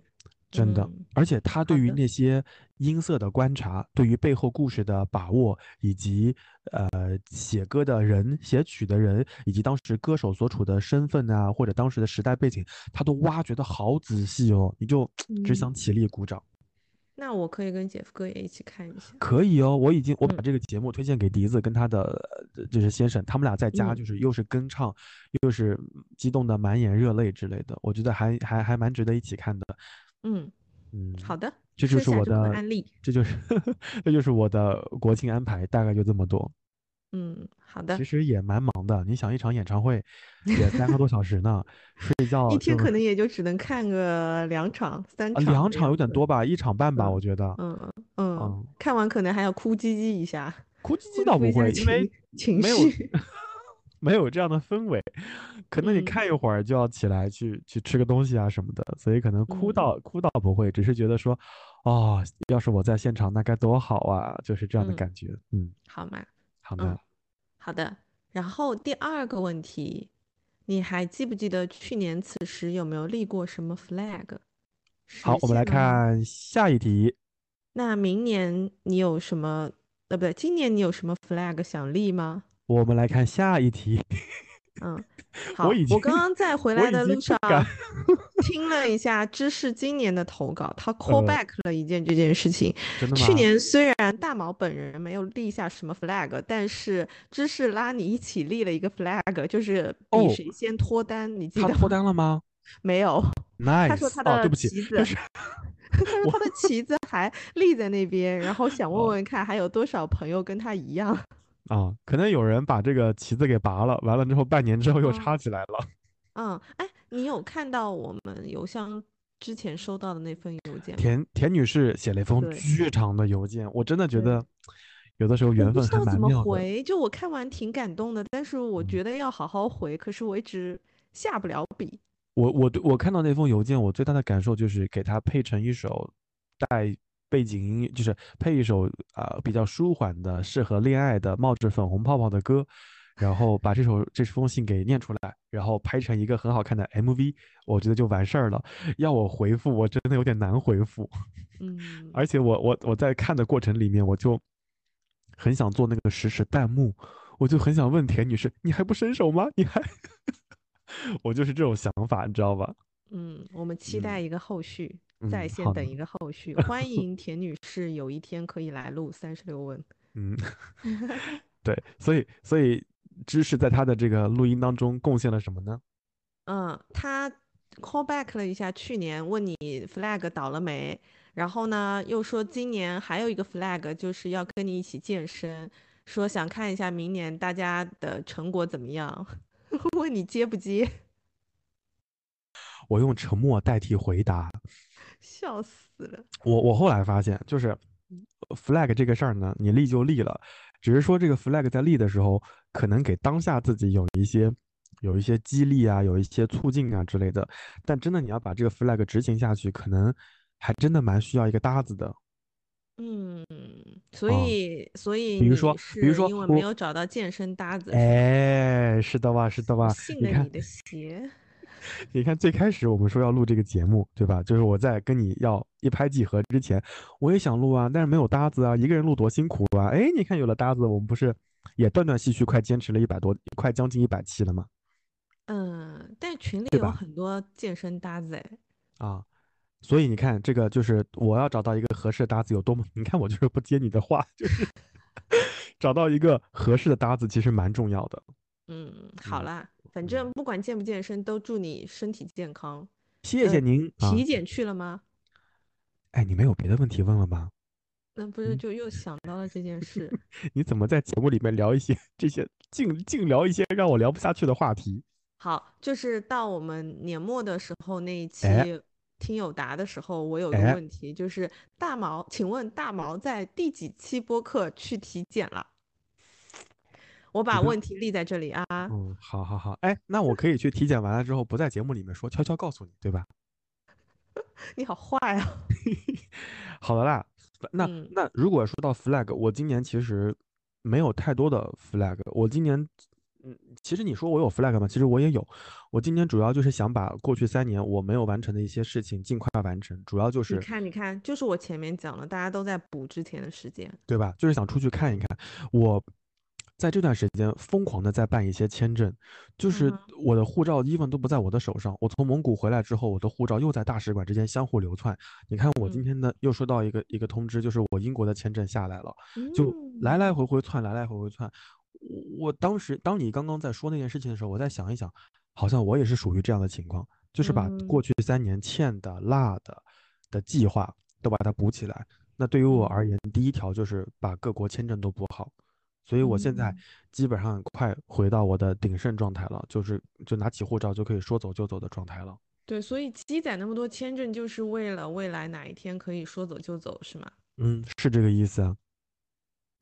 真的，而且他对于那些音色的观察，对于背后故事的把握，以及呃写歌的人、写曲的人，以及当时歌手所处的身份啊，或者当时的时代背景，他都挖掘的好仔细哦，你就只想起立鼓掌。那我可以跟姐夫哥也一起看一下。可以哦，我已经我把这个节目推荐给笛子跟他的就是先生，他们俩在家就是又是跟唱，又是激动的满眼热泪之类的，我觉得还还还蛮值得一起看的。嗯嗯，好的，这就是我的案例，这就是 这就是我的国庆安排，大概就这么多。嗯，好的，其实也蛮忙的。你想，一场演唱会 也三个多小时呢，睡 觉一天可能也就只能看个两场、三场，两场有点多吧，一场半吧，我觉得。嗯嗯嗯，看完可能还要哭唧唧一下，哭唧唧倒不会，因为情绪。没有这样的氛围，可能你看一会儿就要起来去去吃个东西啊什么的，所以可能哭到哭到不会，只是觉得说，哦，要是我在现场那该多好啊，就是这样的感觉。嗯，好吗？好的，好的。然后第二个问题，你还记不记得去年此时有没有立过什么 flag？好，我们来看下一题。那明年你有什么？呃，不对，今年你有什么 flag 想立吗？我们来看下一题。嗯，好，我刚刚在回来的路上 听了一下芝士今年的投稿，他 call back 了一件这件事情。去年虽然大毛本人没有立下什么 flag，但是芝士拉你一起立了一个 flag，就是比谁先脱单。你记得脱单了吗？没有。Nice。他说他的旗子，他说他的旗子还立在那边，然后想问问看还有多少朋友跟他一样。啊，可能有人把这个旗子给拔了，完了之后半年之后又插起来了。嗯，哎，你有看到我们邮箱之前收到的那份邮件？田田女士写了一封巨长的邮件，我真的觉得有的时候缘分还蛮妙的。回？就我看完挺感动的，但是我觉得要好好回，可是我一直下不了笔。我我我看到那封邮件，我最大的感受就是给它配成一首带。背景音乐就是配一首啊比较舒缓的、适合恋爱的、冒着粉红泡泡的歌，然后把这首这封信给念出来，然后拍成一个很好看的 MV，我觉得就完事儿了。要我回复，我真的有点难回复。嗯，而且我我我在看的过程里面，我就很想做那个实时弹幕，我就很想问田女士，你还不伸手吗？你还，我就是这种想法，你知道吧？嗯，我们期待一个后续。在线等一个后续，欢 迎田女士有一天可以来录三十六问。嗯，对，所以所以知识在他的这个录音当中贡献了什么呢？嗯，他 call back 了一下去年问你 flag 倒了没，然后呢又说今年还有一个 flag 就是要跟你一起健身，说想看一下明年大家的成果怎么样，问你接不接？我用沉默代替回答。笑死了！我我后来发现，就是 flag 这个事儿呢，你立就立了，只是说这个 flag 在立的时候，可能给当下自己有一些有一些激励啊，有一些促进啊之类的。但真的你要把这个 flag 执行下去，可能还真的蛮需要一个搭子的。嗯，所以所以比如说比如说因为没有找到健身搭子，哎，是的吧，是的吧？信了你的邪。你看，最开始我们说要录这个节目，对吧？就是我在跟你要一拍即合之前，我也想录啊，但是没有搭子啊，一个人录多辛苦啊！哎，你看有了搭子，我们不是也断断续续快坚持了一百多，快将近一百期了吗？嗯，但群里有很多健身搭子哎。啊，所以你看，这个就是我要找到一个合适的搭子有多么 你看我就是不接你的话，就是 找到一个合适的搭子其实蛮重要的。嗯，好啦，反正不管健不健身，都祝你身体健康。谢谢您。体检去了吗？哎，你没有别的问题问了吗？那不是就又想到了这件事？你怎么在节目里面聊一些这些，净净聊一些让我聊不下去的话题？好，就是到我们年末的时候那一期听友答的时候，我有一个问题，就是大毛，请问大毛在第几期播客去体检了？我把问题立在这里啊。嗯，好好好，哎，那我可以去体检完了之后不在节目里面说，悄悄告诉你，对吧？你好坏啊！好的啦，那那如果说到 flag，我今年其实没有太多的 flag。我今年，嗯，其实你说我有 flag 吗？其实我也有。我今年主要就是想把过去三年我没有完成的一些事情尽快完成，主要就是你看，你看，就是我前面讲了，大家都在补之前的时间，对吧？就是想出去看一看我。在这段时间疯狂的在办一些签证，就是我的护照 even 都不在我的手上。我从蒙古回来之后，我的护照又在大使馆之间相互流窜。你看，我今天呢又收到一个一个通知，就是我英国的签证下来了，就来来回回窜，来来回回窜。我当时当你刚刚在说那件事情的时候，我再想一想，好像我也是属于这样的情况，就是把过去三年欠的、落的的计划都把它补起来。那对于我而言，第一条就是把各国签证都补好。所以我现在基本上快回到我的鼎盛状态了，就是就拿起护照就可以说走就走的状态了。对，所以积攒那么多签证，就是为了未来哪一天可以说走就走，是吗？嗯，是这个意思啊。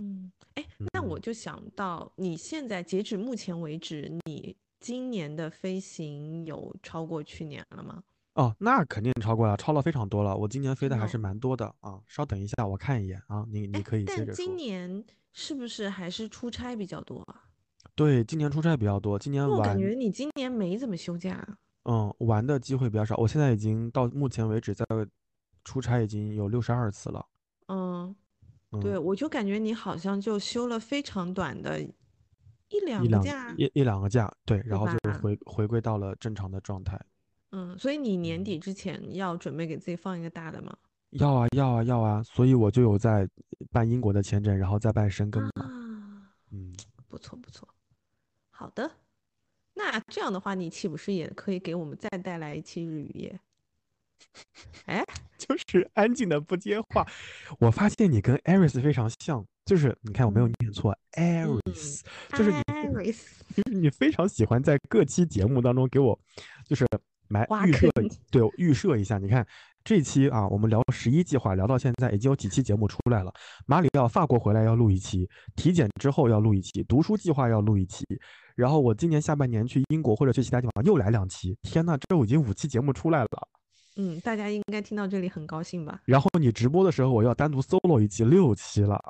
嗯，哎，那我就想到，你现在截止目前为止，你今年的飞行有超过去年了吗？哦，那肯定超过了，超了非常多了。我今年飞的还是蛮多的啊。稍等一下，我看一眼啊。你你可以接着说。但今年。是不是还是出差比较多啊？对，今年出差比较多。今年我感觉你今年没怎么休假。嗯，玩的机会比较少。我现在已经到目前为止在出差已经有六十二次了。嗯，对，我就感觉你好像就休了非常短的一两个假，一一两个假，对，然后就回回归到了正常的状态。嗯，所以你年底之前要准备给自己放一个大的吗？要啊要啊要啊，所以我就有在办英国的签证，然后再办申根嘛。嗯，不错不错。好的，那这样的话，你岂不是也可以给我们再带来一期日语夜？哎，就是安静的不接话。我发现你跟 Aris 非常像，就是你看我没有念错，Aris，就是你，就是你非常喜欢在各期节目当中给我，就是埋预设，对，预设一下，你看。这期啊，我们聊十一计划，聊到现在已经有几期节目出来了。马里奥法国回来要录一期，体检之后要录一期，读书计划要录一期，然后我今年下半年去英国或者去其他地方又来两期。天呐，这已经五期节目出来了。嗯，大家应该听到这里很高兴吧？然后你直播的时候，我要单独 solo 一期，六期了。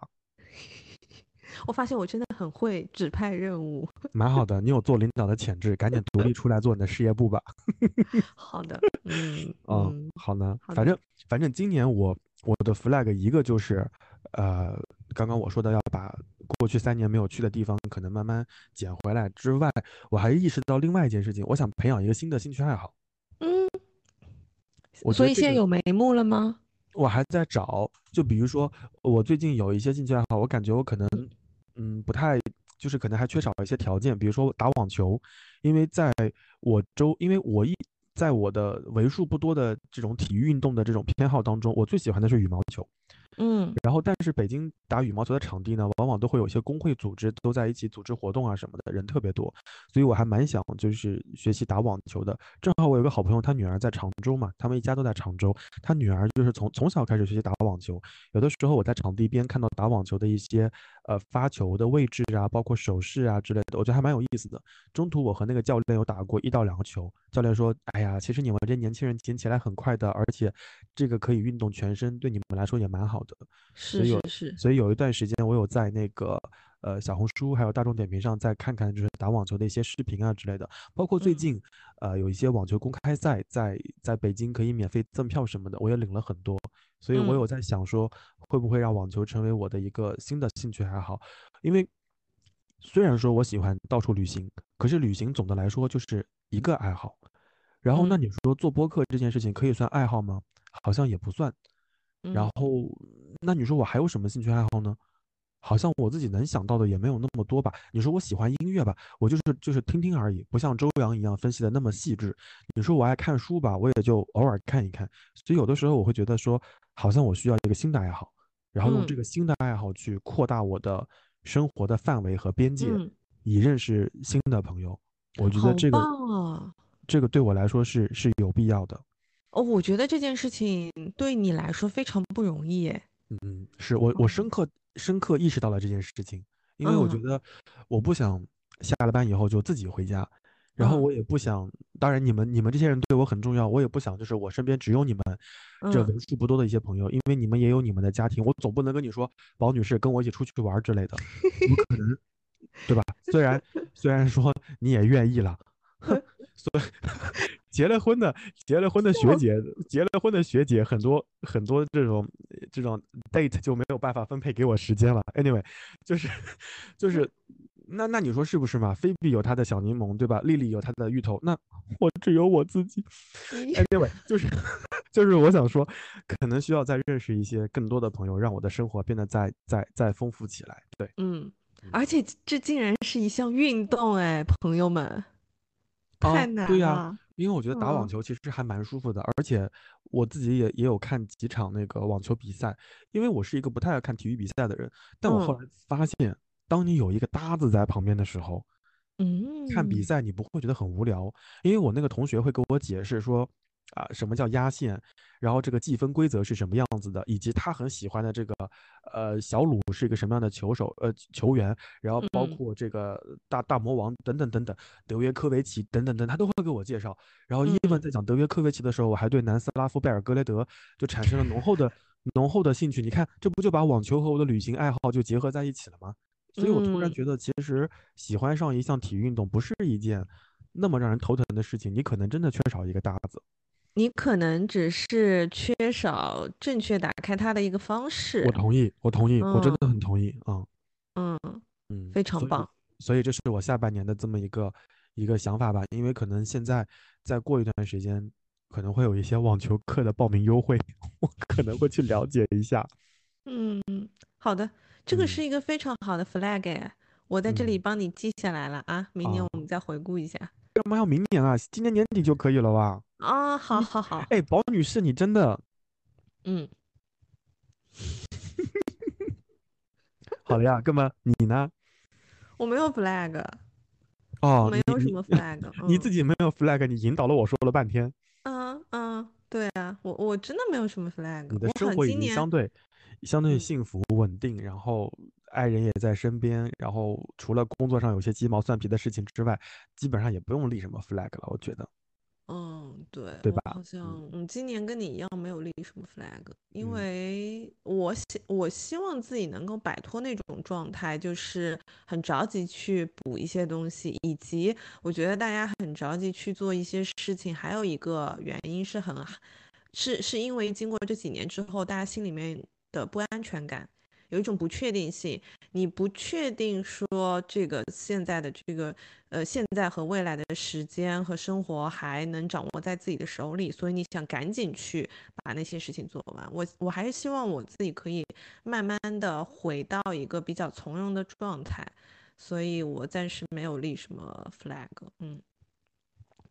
我发现我真的很会指派任务，蛮好的。你有做领导的潜质，赶紧独立出来做你的事业部吧。好的，嗯，哦，好呢。反正反正今年我我的 flag 一个就是，呃，刚刚我说的要把过去三年没有去的地方可能慢慢捡回来之外，我还意识到另外一件事情，我想培养一个新的兴趣爱好。嗯，所以现在有眉目了吗？我还在找，就比如说我最近有一些兴趣爱好，我感觉我可能。嗯，不太，就是可能还缺少一些条件，比如说打网球，因为在我周，因为我一在我的为数不多的这种体育运动的这种偏好当中，我最喜欢的是羽毛球。嗯，然后但是北京打羽毛球的场地呢，往往都会有一些工会组织都在一起组织活动啊什么的，人特别多，所以我还蛮想就是学习打网球的。正好我有个好朋友，他女儿在常州嘛，他们一家都在常州，他女儿就是从从小开始学习打网球。有的时候我在场地边看到打网球的一些呃发球的位置啊，包括手势啊之类的，我觉得还蛮有意思的。中途我和那个教练有打过一到两个球，教练说：“哎呀，其实你们这年轻人捡起来很快的，而且这个可以运动全身，对你们来说也蛮好的。”是是是，所以有一段时间我有在那个呃小红书还有大众点评上再看看就是打网球的一些视频啊之类的，包括最近呃有一些网球公开赛在在北京可以免费赠票什么的，我也领了很多，所以我有在想说会不会让网球成为我的一个新的兴趣爱好，因为虽然说我喜欢到处旅行，可是旅行总的来说就是一个爱好。然后，那你说做播客这件事情可以算爱好吗？好像也不算。然后，那你说我还有什么兴趣爱好呢？好像我自己能想到的也没有那么多吧。你说我喜欢音乐吧，我就是就是听听而已，不像周洋一样分析的那么细致。你说我爱看书吧，我也就偶尔看一看。所以有的时候我会觉得说，好像我需要一个新的爱好，然后用这个新的爱好去扩大我的生活的范围和边界，以认识新的朋友。我觉得这个。这个对我来说是是有必要的，哦，我觉得这件事情对你来说非常不容易，哎，嗯，是我我深刻深刻意识到了这件事情，因为我觉得我不想下了班以后就自己回家，然后我也不想，当然你们你们这些人对我很重要，我也不想就是我身边只有你们这为数不多的一些朋友，因为你们也有你们的家庭，我总不能跟你说宝女士跟我一起出去玩之类的，不可能，对吧？虽然虽然说你也愿意了。所以结了婚的结了婚的学姐，结了婚的学姐很多很多这种这种 date 就没有办法分配给我时间了。Anyway，就是就是那那你说是不是嘛？菲比有她的小柠檬，对吧？丽丽有她的芋头，那我只有我自己。Anyway，就是就是我想说，可能需要再认识一些更多的朋友，让我的生活变得再再再丰富起来。对，嗯，而且这竟然是一项运动，哎，朋友们。太难了，对呀，因为我觉得打网球其实还蛮舒服的，而且我自己也也有看几场那个网球比赛。因为我是一个不太爱看体育比赛的人，但我后来发现，当你有一个搭子在旁边的时候，嗯，看比赛你不会觉得很无聊。因为我那个同学会给我解释说。啊，什么叫压线？然后这个计分规则是什么样子的？以及他很喜欢的这个，呃，小鲁是一个什么样的球手？呃，球员？然后包括这个大大魔王等等等等，德约科维奇等等等，他都会给我介绍。然后伊文在讲德约科维奇的时候，我还对南斯拉夫贝尔格雷德就产生了浓厚的浓厚的兴趣。你看，这不就把网球和我的旅行爱好就结合在一起了吗？所以我突然觉得，其实喜欢上一项体育运动不是一件那么让人头疼的事情。你可能真的缺少一个搭子。你可能只是缺少正确打开它的一个方式。我同意，我同意，我真的很同意啊。嗯嗯，非常棒。所以这是我下半年的这么一个一个想法吧。因为可能现在再过一段时间，可能会有一些网球课的报名优惠，我可能会去了解一下。嗯，好的，这个是一个非常好的 flag，我在这里帮你记下来了啊。明年我们再回顾一下。干嘛要明年啊？今年年底就可以了吧？啊，好好好。哎，宝女士，你真的，嗯，好了呀，哥们，你呢？我没有 flag，哦，没有什么 flag，你自己没有 flag，你引导了我说了半天。嗯嗯，对啊，我我真的没有什么 flag。你的生活已经相对相对幸福稳定，然后。爱人也在身边，然后除了工作上有些鸡毛蒜皮的事情之外，基本上也不用立什么 flag 了。我觉得，嗯，对，对吧？好像嗯，今年跟你一样没有立什么 flag，因为我希我希望自己能够摆脱那种状态，就是很着急去补一些东西，以及我觉得大家很着急去做一些事情，还有一个原因是很，是是因为经过这几年之后，大家心里面的不安全感。有一种不确定性，你不确定说这个现在的这个呃现在和未来的时间和生活还能掌握在自己的手里，所以你想赶紧去把那些事情做完。我我还是希望我自己可以慢慢的回到一个比较从容的状态，所以我暂时没有立什么 flag，嗯。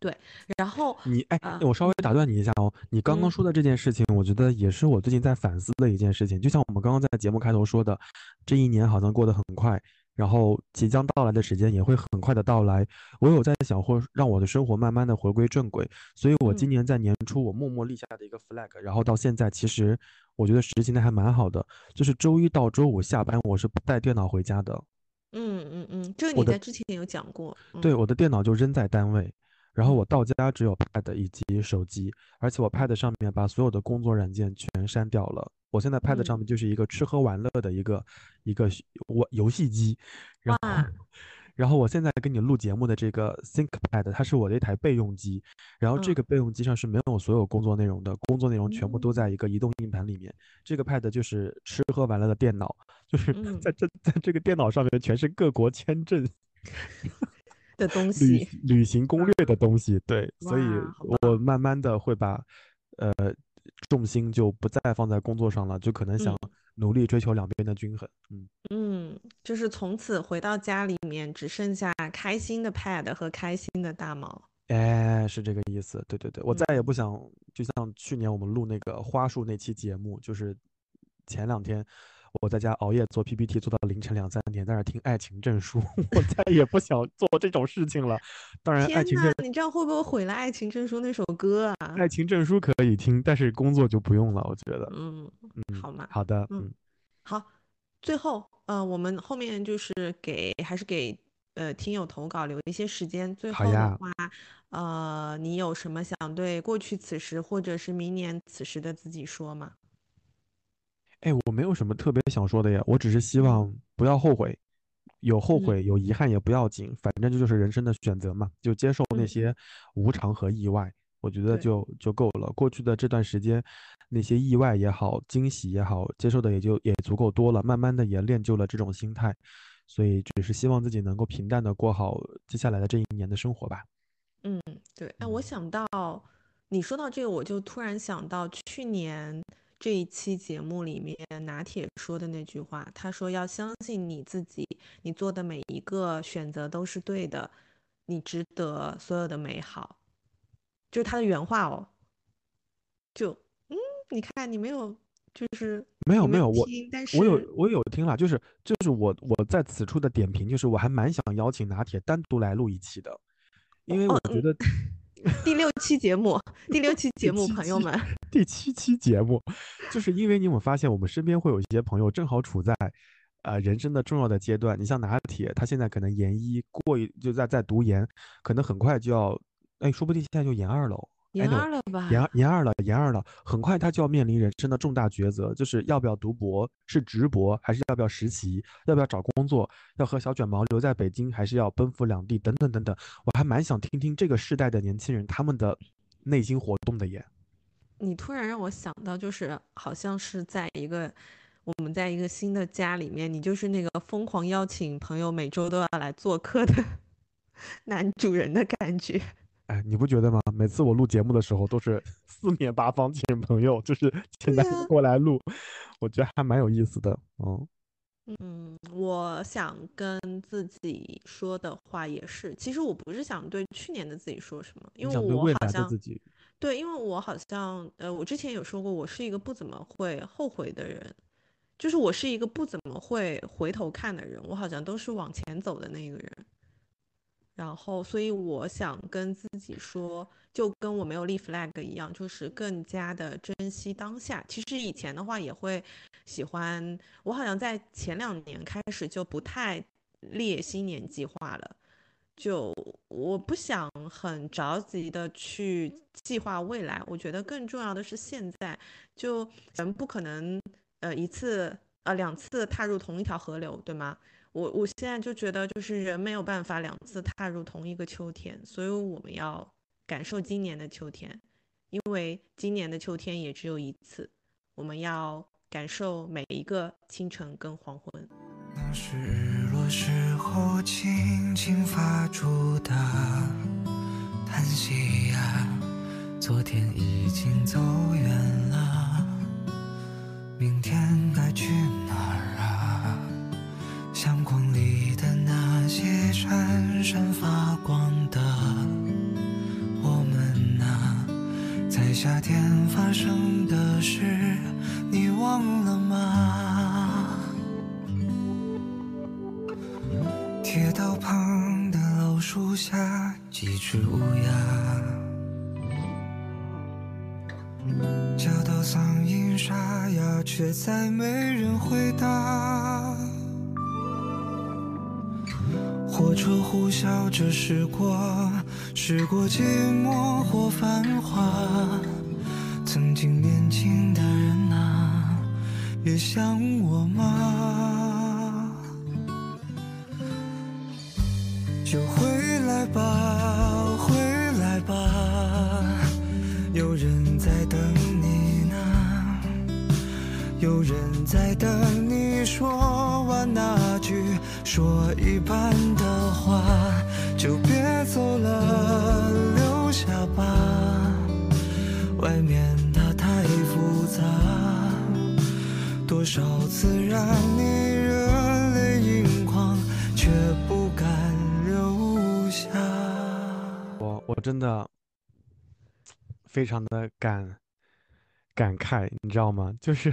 对，然后你哎，我稍微打断你一下哦。你刚刚说的这件事情，我觉得也是我最近在反思的一件事情。就像我们刚刚在节目开头说的，这一年好像过得很快，然后即将到来的时间也会很快的到来。我有在想，或让我的生活慢慢的回归正轨。所以我今年在年初，我默默立下的一个 flag，然后到现在，其实我觉得实行的还蛮好的。就是周一到周五下班，我是不带电脑回家的。嗯嗯嗯，这个你在之前有讲过。对，我的电脑就扔在单位。然后我到家只有 Pad 以及手机，而且我 Pad 上面把所有的工作软件全删掉了。我现在 Pad 上面就是一个吃喝玩乐的一个一个我游戏机，然后然后我现在跟你录节目的这个 ThinkPad，它是我的一台备用机，然后这个备用机上是没有所有工作内容的，工作内容全部都在一个移动硬盘里面。这个 Pad 就是吃喝玩乐的电脑，就是在这在这个电脑上面全是各国签证的东西，旅旅行攻略的东西。对，所以我慢慢的会把呃。重心就不再放在工作上了，就可能想努力追求两边的均衡。嗯嗯，就是从此回到家里面只剩下开心的 Pad 和开心的大毛。哎，是这个意思。对对对，我再也不想，就像去年我们录那个花束那期节目，就是前两天。我在家熬夜做 PPT，做到凌晨两三点，在那听《爱情证书》，我再也不想做这种事情了。当然，爱情证，你这样会不会毁了《爱情证书》那首歌啊？《爱情证书》可以听，但是工作就不用了。我觉得，嗯好嘛，好的，嗯，好。最后，呃，我们后面就是给，还是给呃听友投稿留一些时间。最后的话，呃，你有什么想对过去此时，或者是明年此时的自己说吗？哎，我没有什么特别想说的呀，我只是希望不要后悔，有后悔有遗憾也不要紧，反正这就是人生的选择嘛，就接受那些无常和意外，我觉得就就够了。过去的这段时间，那些意外也好，惊喜也好，接受的也就也足够多了，慢慢的也练就了这种心态，所以只是希望自己能够平淡的过好接下来的这一年的生活吧。嗯，对。哎，我想到你说到这个，我就突然想到去年。这一期节目里面，拿铁说的那句话，他说要相信你自己，你做的每一个选择都是对的，你值得所有的美好，就是他的原话哦。就嗯，你看你没有，就是没有没有我，但是我有我有听了，就是就是我我在此处的点评就是我还蛮想邀请拿铁单独来录一期的，因为我觉得。第六期节目，第六期节目，朋友们，第七期节目，就是因为你有发现，我们身边会有一些朋友正好处在，呃，人生的重要的阶段。你像拿铁，他现在可能研一过一就在在读研，可能很快就要，哎，说不定现在就研二了。研二了吧？研研二了，研二了，很快他就要面临人生的重大抉择，就是要不要读博，是直博，还是要不要实习，要不要找工作，要和小卷毛留在北京，还是要奔赴两地，等等等等。我还蛮想听听这个世代的年轻人他们的内心活动的耶。你突然让我想到，就是好像是在一个我们在一个新的家里面，你就是那个疯狂邀请朋友每周都要来做客的 男主人的感觉。哎，你不觉得吗？每次我录节目的时候，都是 四面八方请朋友，就是请大家过来录，我觉得还蛮有意思的。嗯嗯，我想跟自己说的话也是，其实我不是想对去年的自己说什么，因为我好像对，因为我好像呃，我之前有说过，我是一个不怎么会后悔的人，就是我是一个不怎么会回头看的人，我好像都是往前走的那个人。然后，所以我想跟自己说，就跟我没有立 flag 一样，就是更加的珍惜当下。其实以前的话也会喜欢，我好像在前两年开始就不太列新年计划了，就我不想很着急的去计划未来。我觉得更重要的是现在，就人不可能呃一次呃两次踏入同一条河流，对吗？我我现在就觉得，就是人没有办法两次踏入同一个秋天，所以我们要感受今年的秋天，因为今年的秋天也只有一次，我们要感受每一个清晨跟黄昏。那是日落时候轻轻发出的叹息呀，昨天已经走远了，明天该去哪？相框里的那些闪闪发光的我们啊，在夏天发生的事，你忘了吗？铁道旁的老树下，几只乌鸦，叫到嗓音沙哑，却再没人回答。车呼啸着驶过，驶过寂寞或繁华，曾经年轻的人啊，也想我吗？就回来吧，回来吧，有人在等你呢，有人在等你说完那说一半的话。就别走了，留下吧。外面它太复杂，多少次让你热泪盈眶，却不敢留下。我我真的非常的感感慨，你知道吗？就是。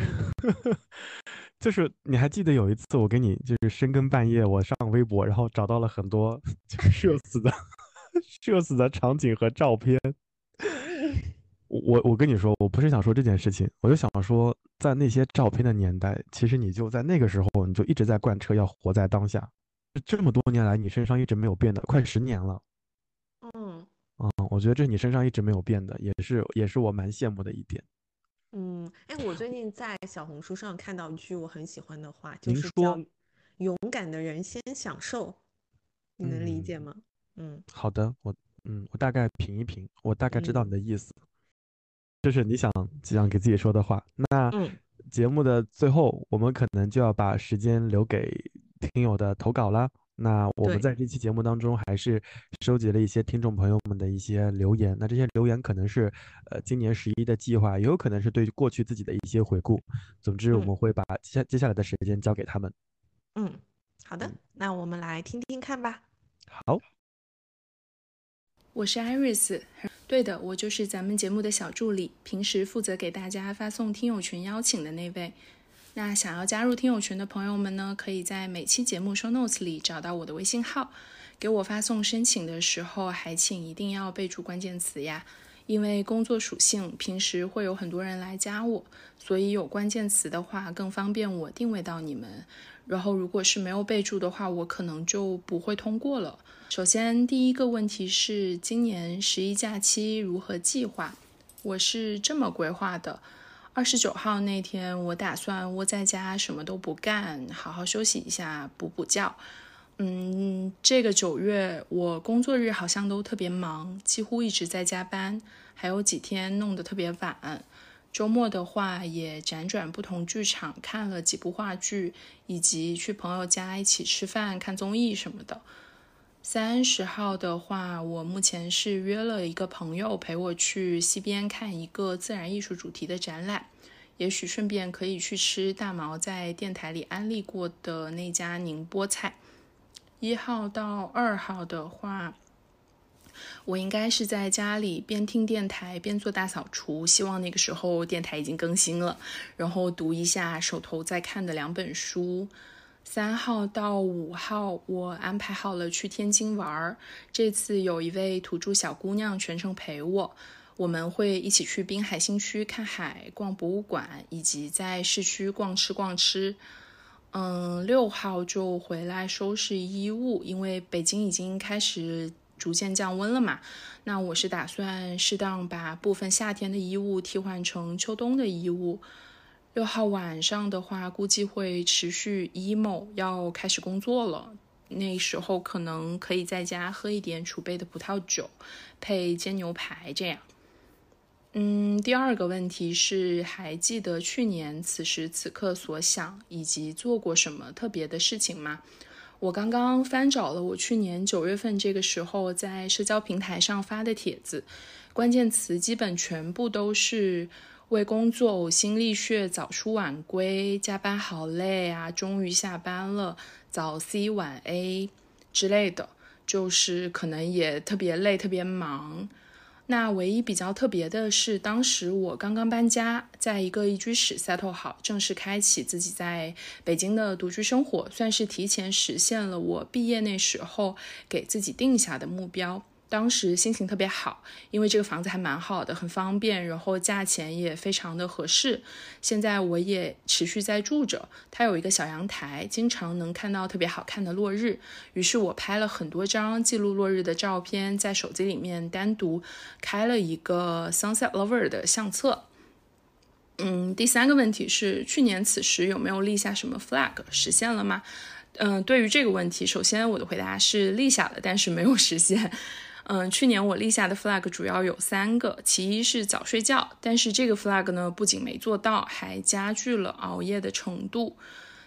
就是你还记得有一次我给你就是深更半夜我上微博，然后找到了很多 社死的社死的场景和照片。我我跟你说，我不是想说这件事情，我就想说，在那些照片的年代，其实你就在那个时候，你就一直在贯彻要活在当下。这么多年来，你身上一直没有变的，快十年了。嗯嗯，我觉得这是你身上一直没有变的，也是也是我蛮羡慕的一点。嗯，哎，我最近在小红书上看到一句我很喜欢的话，就是叫“勇敢的人先享受”，你能理解吗？嗯，好的，我嗯，我大概品一品，我大概知道你的意思，就是你想想给自己说的话。那节目的最后，我们可能就要把时间留给听友的投稿了。那我们在这期节目当中，还是收集了一些听众朋友们的一些留言。那这些留言可能是，呃，今年十一的计划，也有可能是对过去自己的一些回顾。总之，我们会把接接下来的时间交给他们。嗯，好的，那我们来听听看吧。好，我是 Iris，对的，我就是咱们节目的小助理，平时负责给大家发送听友群邀请的那位。那想要加入听友群的朋友们呢，可以在每期节目 show notes 里找到我的微信号，给我发送申请的时候，还请一定要备注关键词呀。因为工作属性，平时会有很多人来加我，所以有关键词的话更方便我定位到你们。然后如果是没有备注的话，我可能就不会通过了。首先第一个问题是今年十一假期如何计划？我是这么规划的。二十九号那天，我打算窝在家，什么都不干，好好休息一下，补补觉。嗯，这个九月我工作日好像都特别忙，几乎一直在加班，还有几天弄得特别晚。周末的话，也辗转不同剧场看了几部话剧，以及去朋友家一起吃饭、看综艺什么的。三十号的话，我目前是约了一个朋友陪我去西边看一个自然艺术主题的展览，也许顺便可以去吃大毛在电台里安利过的那家宁波菜。一号到二号的话，我应该是在家里边听电台边做大扫除，希望那个时候电台已经更新了，然后读一下手头在看的两本书。三号到五号，我安排好了去天津玩儿。这次有一位土著小姑娘全程陪我，我们会一起去滨海新区看海、逛博物馆，以及在市区逛吃逛吃。嗯，六号就回来收拾衣物，因为北京已经开始逐渐降温了嘛。那我是打算适当把部分夏天的衣物替换成秋冬的衣物。六号晚上的话，估计会持续 emo，要开始工作了。那时候可能可以在家喝一点储备的葡萄酒，配煎牛排这样。嗯，第二个问题是，还记得去年此时此刻所想以及做过什么特别的事情吗？我刚刚翻找了我去年九月份这个时候在社交平台上发的帖子，关键词基本全部都是。为工作呕心沥血，早出晚归，加班好累啊！终于下班了，早 C 晚 A 之类的，就是可能也特别累，特别忙。那唯一比较特别的是，当时我刚刚搬家，在一个一居室 settle 好，正式开启自己在北京的独居生活，算是提前实现了我毕业那时候给自己定下的目标。当时心情特别好，因为这个房子还蛮好的，很方便，然后价钱也非常的合适。现在我也持续在住着，它有一个小阳台，经常能看到特别好看的落日。于是我拍了很多张记录落日的照片，在手机里面单独开了一个 Sunset Lover 的相册。嗯，第三个问题是，去年此时有没有立下什么 flag？实现了吗？嗯，对于这个问题，首先我的回答是立下了，但是没有实现。嗯，去年我立下的 flag 主要有三个，其一是早睡觉，但是这个 flag 呢不仅没做到，还加剧了熬夜的程度。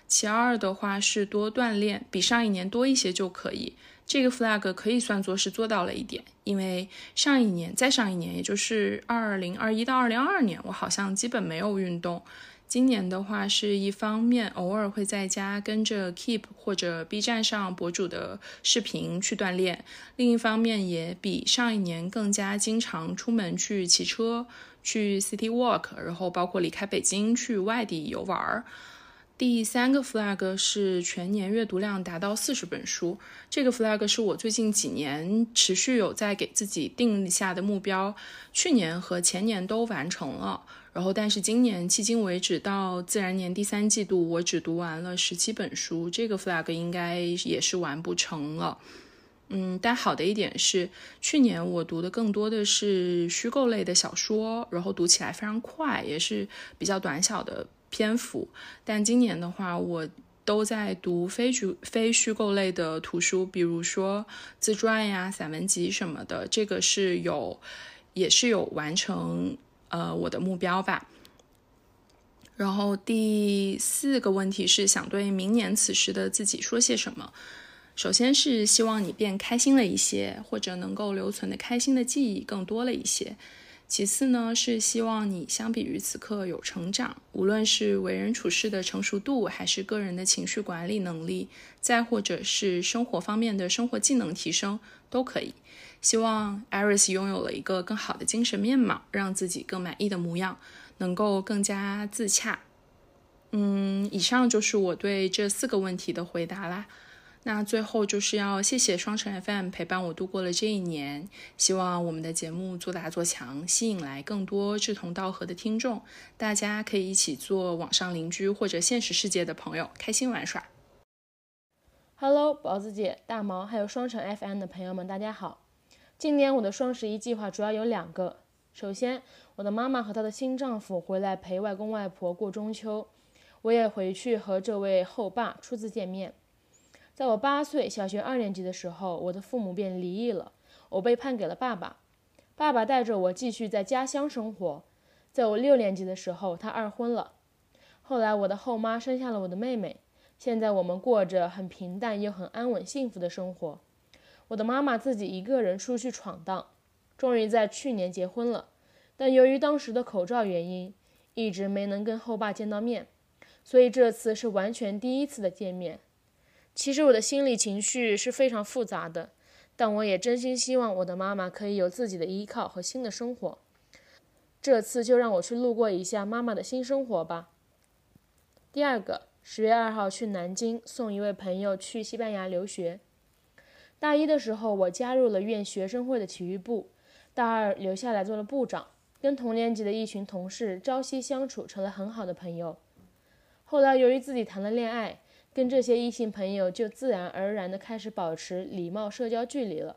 其二的话是多锻炼，比上一年多一些就可以。这个 flag 可以算作是做到了一点，因为上一年、再上一年，也就是二零二一到二零二二年，我好像基本没有运动。今年的话，是一方面偶尔会在家跟着 Keep 或者 B 站上博主的视频去锻炼，另一方面也比上一年更加经常出门去骑车、去 City Walk，然后包括离开北京去外地游玩儿。第三个 flag 是全年阅读量达到四十本书，这个 flag 是我最近几年持续有在给自己定下的目标，去年和前年都完成了。然后，但是今年迄今为止到自然年第三季度，我只读完了十七本书，这个 flag 应该也是完不成了。嗯，但好的一点是，去年我读的更多的是虚构类的小说，然后读起来非常快，也是比较短小的篇幅。但今年的话，我都在读非虚非虚构类的图书，比如说自传呀、散文集什么的，这个是有，也是有完成。呃，我的目标吧。然后第四个问题是想对明年此时的自己说些什么。首先是希望你变开心了一些，或者能够留存的开心的记忆更多了一些。其次呢，是希望你相比于此刻有成长，无论是为人处事的成熟度，还是个人的情绪管理能力，再或者是生活方面的生活技能提升，都可以。希望 Iris 拥有了一个更好的精神面貌，让自己更满意的模样，能够更加自洽。嗯，以上就是我对这四个问题的回答啦。那最后就是要谢谢双城 FM 陪伴我度过了这一年，希望我们的节目做大做强，吸引来更多志同道合的听众，大家可以一起做网上邻居或者现实世界的朋友，开心玩耍。Hello，宝子姐、大毛还有双城 FM 的朋友们，大家好。今年我的双十一计划主要有两个。首先，我的妈妈和她的新丈夫回来陪外公外婆过中秋，我也回去和这位后爸初次见面。在我八岁，小学二年级的时候，我的父母便离异了，我被判给了爸爸。爸爸带着我继续在家乡生活。在我六年级的时候，他二婚了。后来，我的后妈生下了我的妹妹。现在我们过着很平淡又很安稳幸福的生活。我的妈妈自己一个人出去闯荡，终于在去年结婚了，但由于当时的口罩原因，一直没能跟后爸见到面，所以这次是完全第一次的见面。其实我的心理情绪是非常复杂的，但我也真心希望我的妈妈可以有自己的依靠和新的生活。这次就让我去路过一下妈妈的新生活吧。第二个，十月二号去南京送一位朋友去西班牙留学。大一的时候，我加入了院学生会的体育部，大二留下来做了部长，跟同年级的一群同事朝夕相处，成了很好的朋友。后来由于自己谈了恋爱，跟这些异性朋友就自然而然地开始保持礼貌社交距离了。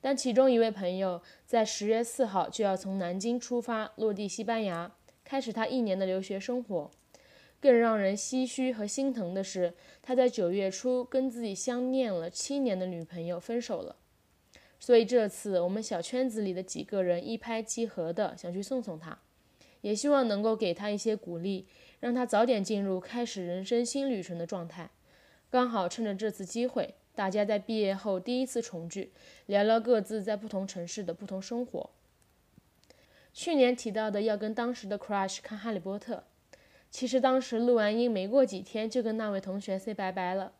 但其中一位朋友在十月四号就要从南京出发，落地西班牙，开始他一年的留学生活。更让人唏嘘和心疼的是，他在九月初跟自己相恋了七年的女朋友分手了。所以这次我们小圈子里的几个人一拍即合的想去送送他，也希望能够给他一些鼓励，让他早点进入开始人生新旅程的状态。刚好趁着这次机会，大家在毕业后第一次重聚，聊聊各自在不同城市的不同生活。去年提到的要跟当时的 crush 看《哈利波特》。其实当时录完音没过几天就跟那位同学 say 拜拜了，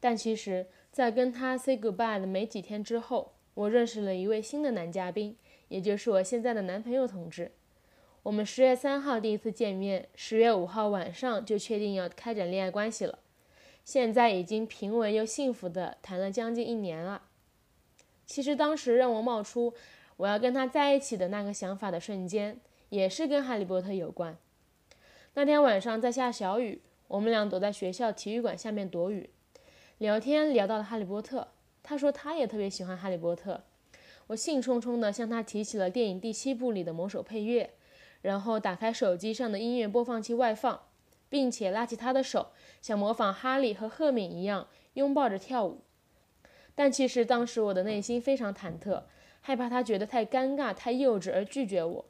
但其实，在跟他 say goodbye 的没几天之后，我认识了一位新的男嘉宾，也就是我现在的男朋友同志。我们十月三号第一次见面，十月五号晚上就确定要开展恋爱关系了，现在已经平稳又幸福的谈了将近一年了。其实当时让我冒出我要跟他在一起的那个想法的瞬间，也是跟哈利波特有关。那天晚上在下小雨，我们俩躲在学校体育馆下面躲雨，聊天聊到了哈利波特。他说他也特别喜欢哈利波特。我兴冲冲地向他提起了电影第七部里的某首配乐，然后打开手机上的音乐播放器外放，并且拉起他的手，想模仿哈利和赫敏一样拥抱着跳舞。但其实当时我的内心非常忐忑，害怕他觉得太尴尬、太幼稚而拒绝我。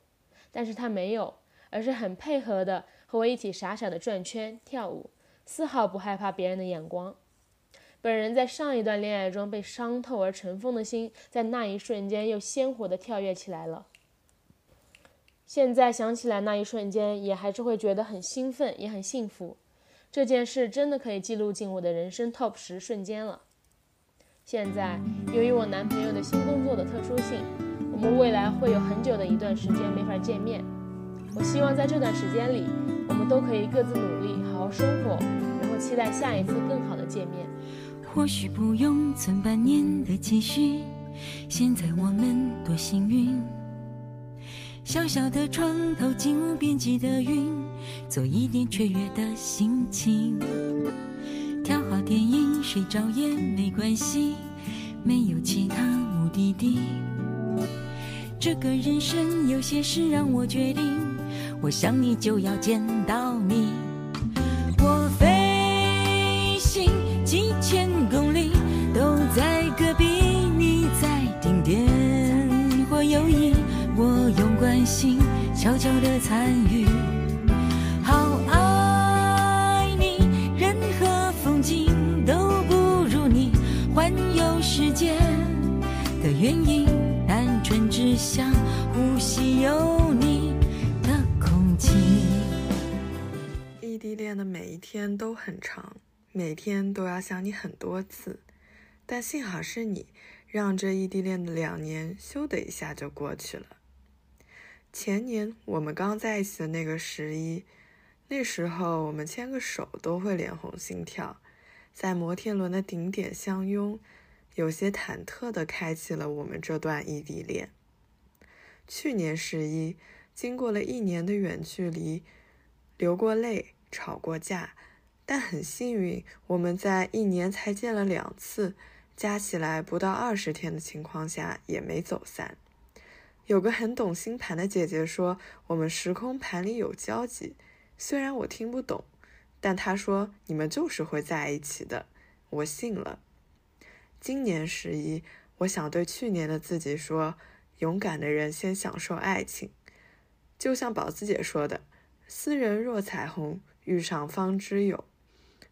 但是他没有，而是很配合的和我一起傻傻的转圈跳舞，丝毫不害怕别人的眼光。本人在上一段恋爱中被伤透而尘封的心，在那一瞬间又鲜活的跳跃起来了。现在想起来那一瞬间，也还是会觉得很兴奋，也很幸福。这件事真的可以记录进我的人生 TOP 十瞬间了。现在，由于我男朋友的新工作的特殊性，我们未来会有很久的一段时间没法见面。我希望在这段时间里，都可以各自努力，好好生活，然后期待下一次更好的见面。或许不用存半年的积蓄，现在我们多幸运。小小的床头，进无边际的云，做一点雀跃的心情。挑好电影，睡着也没关系，没有其他目的地。这个人生有些事让我决定，我想你就要见到你，我飞行几千公里都在隔壁，你在顶点或游移，我用关心悄悄地参与。好爱你，任何风景都不如你环游世界的原因，单纯只想呼吸有你。空气。异地恋的每一天都很长，每天都要想你很多次，但幸好是你，让这异地恋的两年咻的一下就过去了。前年我们刚在一起的那个十一，那时候我们牵个手都会脸红心跳，在摩天轮的顶点相拥，有些忐忑地开启了我们这段异地恋。去年十一，经过了一年的远距离，流过泪，吵过架，但很幸运，我们在一年才见了两次，加起来不到二十天的情况下，也没走散。有个很懂星盘的姐姐说，我们时空盘里有交集。虽然我听不懂，但她说你们就是会在一起的，我信了。今年十一，我想对去年的自己说：勇敢的人先享受爱情。就像宝子姐说的：“斯人若彩虹，遇上方知有。”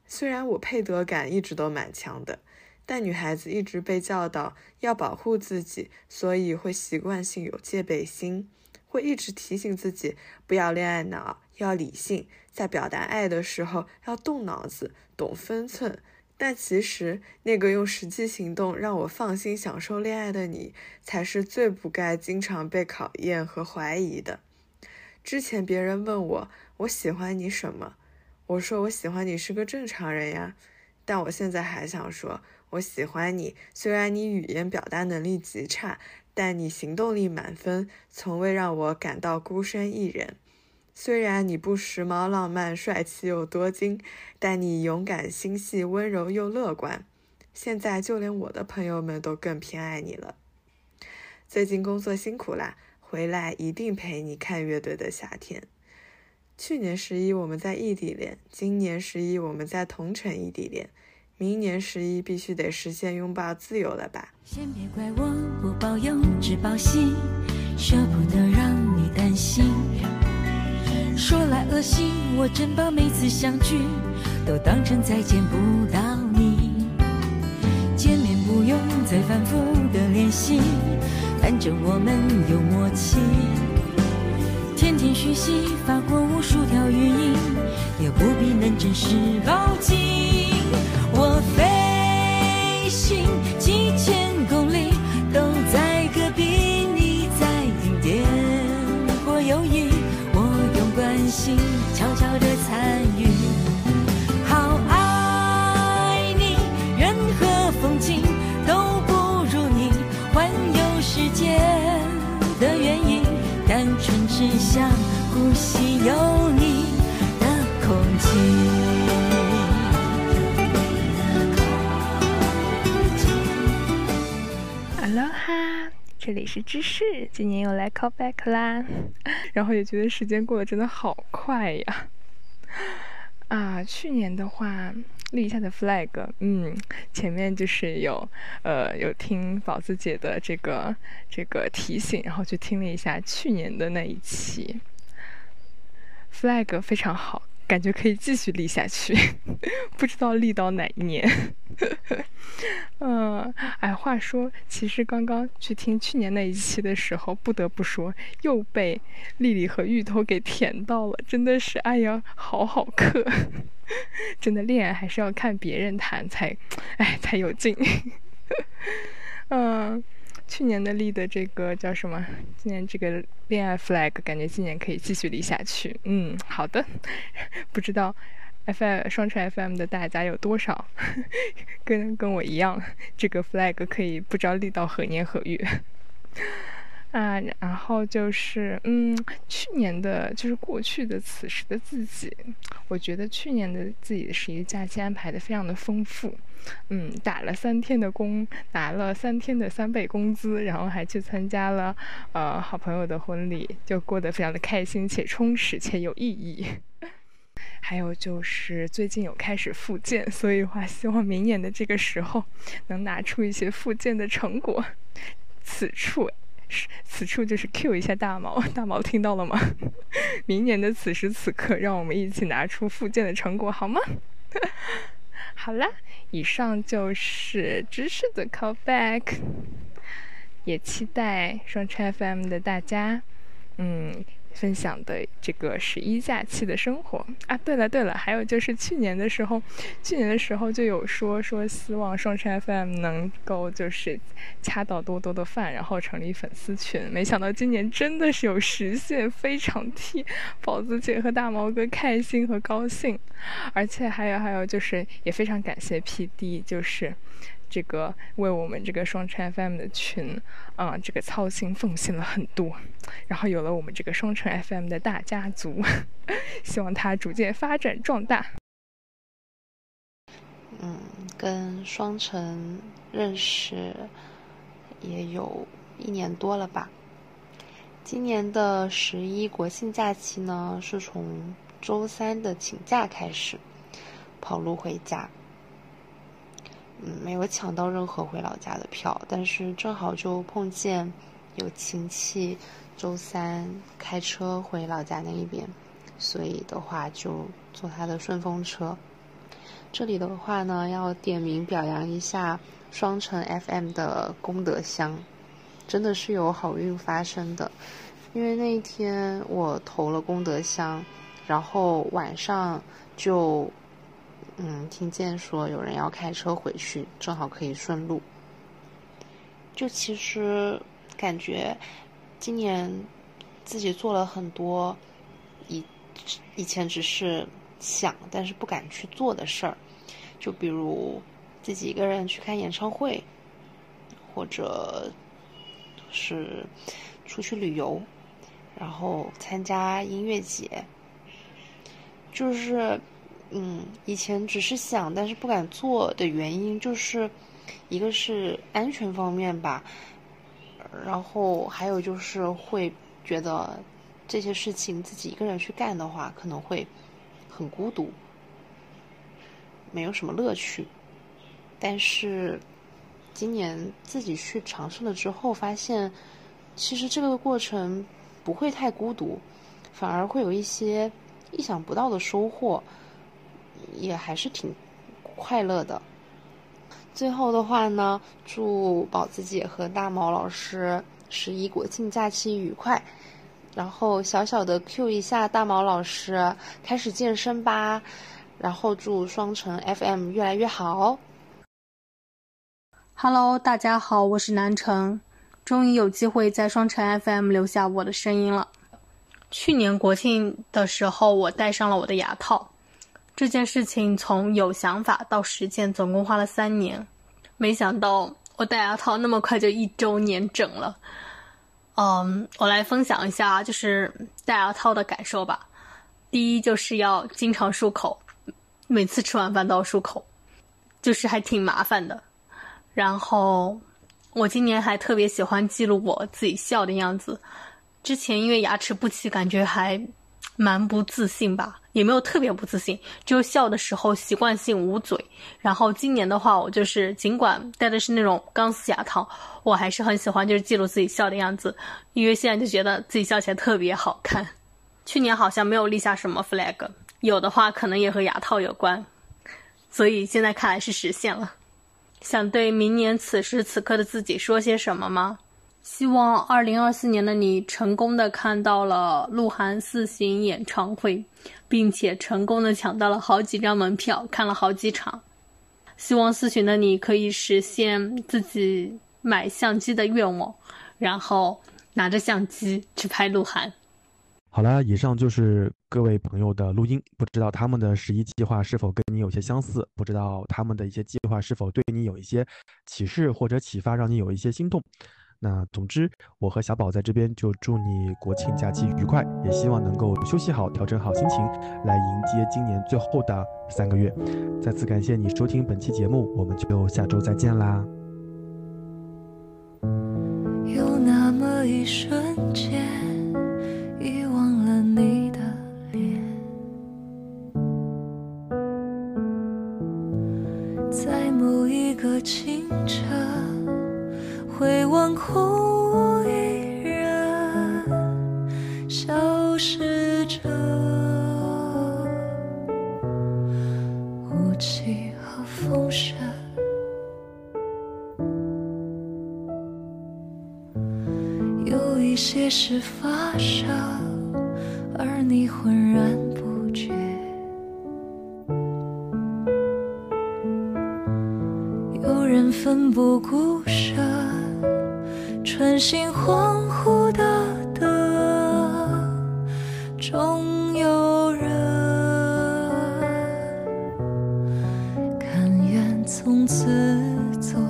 虽然我配得感一直都蛮强的。但女孩子一直被教导要保护自己，所以会习惯性有戒备心，会一直提醒自己不要恋爱脑，要理性，在表达爱的时候要动脑子，懂分寸。但其实，那个用实际行动让我放心享受恋爱的你，才是最不该经常被考验和怀疑的。之前别人问我我喜欢你什么，我说我喜欢你是个正常人呀。但我现在还想说。我喜欢你，虽然你语言表达能力极差，但你行动力满分，从未让我感到孤身一人。虽然你不时髦、浪漫、帅气又多金，但你勇敢、心细、温柔又乐观。现在就连我的朋友们都更偏爱你了。最近工作辛苦啦，回来一定陪你看乐队的夏天。去年十一我们在异地恋，今年十一我们在同城异地恋。明年十一必须得实现拥抱自由了吧？先别怪我不抱拥只抱喜，舍不得让你担心。说来恶心，我真把每次相聚都当成再见不到你。见面不用再反复的练习，反正我们有默契。天天学习发过无数条语音，也不必能真实报警。哈，这里是芝士，今年又来 call back 啦，然后也觉得时间过得真的好快呀。啊，去年的话。立下的 flag，嗯，前面就是有，呃，有听宝子姐的这个这个提醒，然后去听了一下去年的那一期，flag 非常好。感觉可以继续立下去，不知道立到哪一年。嗯，哎，话说，其实刚刚去听去年那一期的时候，不得不说，又被丽丽和芋头给甜到了，真的是，哎呀，好好嗑。真的，恋爱还是要看别人谈才，哎，才有劲。嗯。去年的立的这个叫什么？今年这个恋爱 flag，感觉今年可以继续立下去。嗯，好的。不知道 FM 双城 FM 的大家有多少 跟跟我一样，这个 flag 可以不知道立到何年何月。啊，然后就是，嗯，去年的，就是过去的此时的自己，我觉得去年的自己的十一假期安排的非常的丰富，嗯，打了三天的工，拿了三天的三倍工资，然后还去参加了，呃，好朋友的婚礼，就过得非常的开心且充实且有意义。还有就是最近有开始复健，所以话希望明年的这个时候能拿出一些复健的成果。此处。此处就是 Q 一下大毛，大毛听到了吗？明年的此时此刻，让我们一起拿出复健的成果，好吗？好啦，以上就是知识的 callback，也期待双车 FM 的大家，嗯。分享的这个十一假期的生活啊，对了对了，还有就是去年的时候，去年的时候就有说说希望双城 FM 能够就是掐到多多的饭，然后成立粉丝群。没想到今年真的是有实现，非常替宝子姐和大毛哥开心和高兴。而且还有还有就是也非常感谢 PD，就是。这个为我们这个双城 FM 的群，啊，这个操心奉献了很多，然后有了我们这个双城 FM 的大家族，希望它逐渐发展壮大。嗯，跟双城认识也有一年多了吧。今年的十一国庆假期呢，是从周三的请假开始，跑路回家。嗯，没有抢到任何回老家的票，但是正好就碰见有亲戚周三开车回老家那一边，所以的话就坐他的顺风车。这里的话呢，要点名表扬一下双城 FM 的功德箱，真的是有好运发生的。因为那一天我投了功德箱，然后晚上就。嗯，听见说有人要开车回去，正好可以顺路。就其实感觉今年自己做了很多以以前只是想但是不敢去做的事儿，就比如自己一个人去看演唱会，或者是出去旅游，然后参加音乐节，就是。嗯，以前只是想，但是不敢做的原因，就是一个是安全方面吧，然后还有就是会觉得这些事情自己一个人去干的话，可能会很孤独，没有什么乐趣。但是今年自己去尝试了之后，发现其实这个过程不会太孤独，反而会有一些意想不到的收获。也还是挺快乐的。最后的话呢，祝宝子姐和大毛老师十一国庆假期愉快。然后小小的 Q 一下大毛老师，开始健身吧。然后祝双城 FM 越来越好。Hello，大家好，我是南城，终于有机会在双城 FM 留下我的声音了。去年国庆的时候，我戴上了我的牙套。这件事情从有想法到实践，总共花了三年。没想到我戴牙套那么快就一周年整了。嗯，我来分享一下就是戴牙套的感受吧。第一就是要经常漱口，每次吃完饭都要漱口，就是还挺麻烦的。然后我今年还特别喜欢记录我自己笑的样子。之前因为牙齿不齐，感觉还蛮不自信吧，也没有特别不自信，就笑的时候习惯性捂嘴。然后今年的话，我就是尽管戴的是那种钢丝牙套，我还是很喜欢就是记录自己笑的样子，因为现在就觉得自己笑起来特别好看。去年好像没有立下什么 flag，有的话可能也和牙套有关，所以现在看来是实现了。想对明年此时此刻的自己说些什么吗？希望二零二四年的你成功的看到了鹿晗四行演唱会，并且成功的抢到了好几张门票，看了好几场。希望四巡的你可以实现自己买相机的愿望，然后拿着相机去拍鹿晗。好了，以上就是各位朋友的录音，不知道他们的十一计划是否跟你有些相似？不知道他们的一些计划是否对你有一些启示或者启发，让你有一些心动？那总之，我和小宝在这边就祝你国庆假期愉快，也希望能够休息好，调整好心情，来迎接今年最后的三个月。再次感谢你收听本期节目，我们就下周再见啦。有那么一瞬间，遗忘了你的脸，在某一个清晨。回望空无一人，消失着雾气和风声。有一些事发生，而你浑然不觉。有人奋不顾身。春心恍惚的灯，终有人甘愿从此做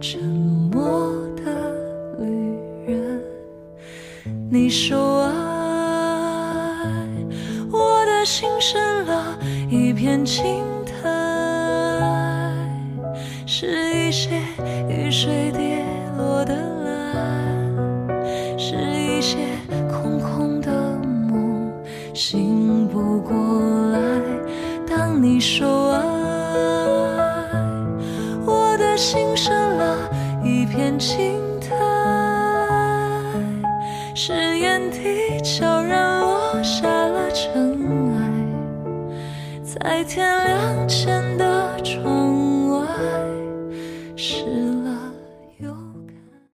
沉默的旅人。你说爱，我的心生了一片青苔，是一些雨水滴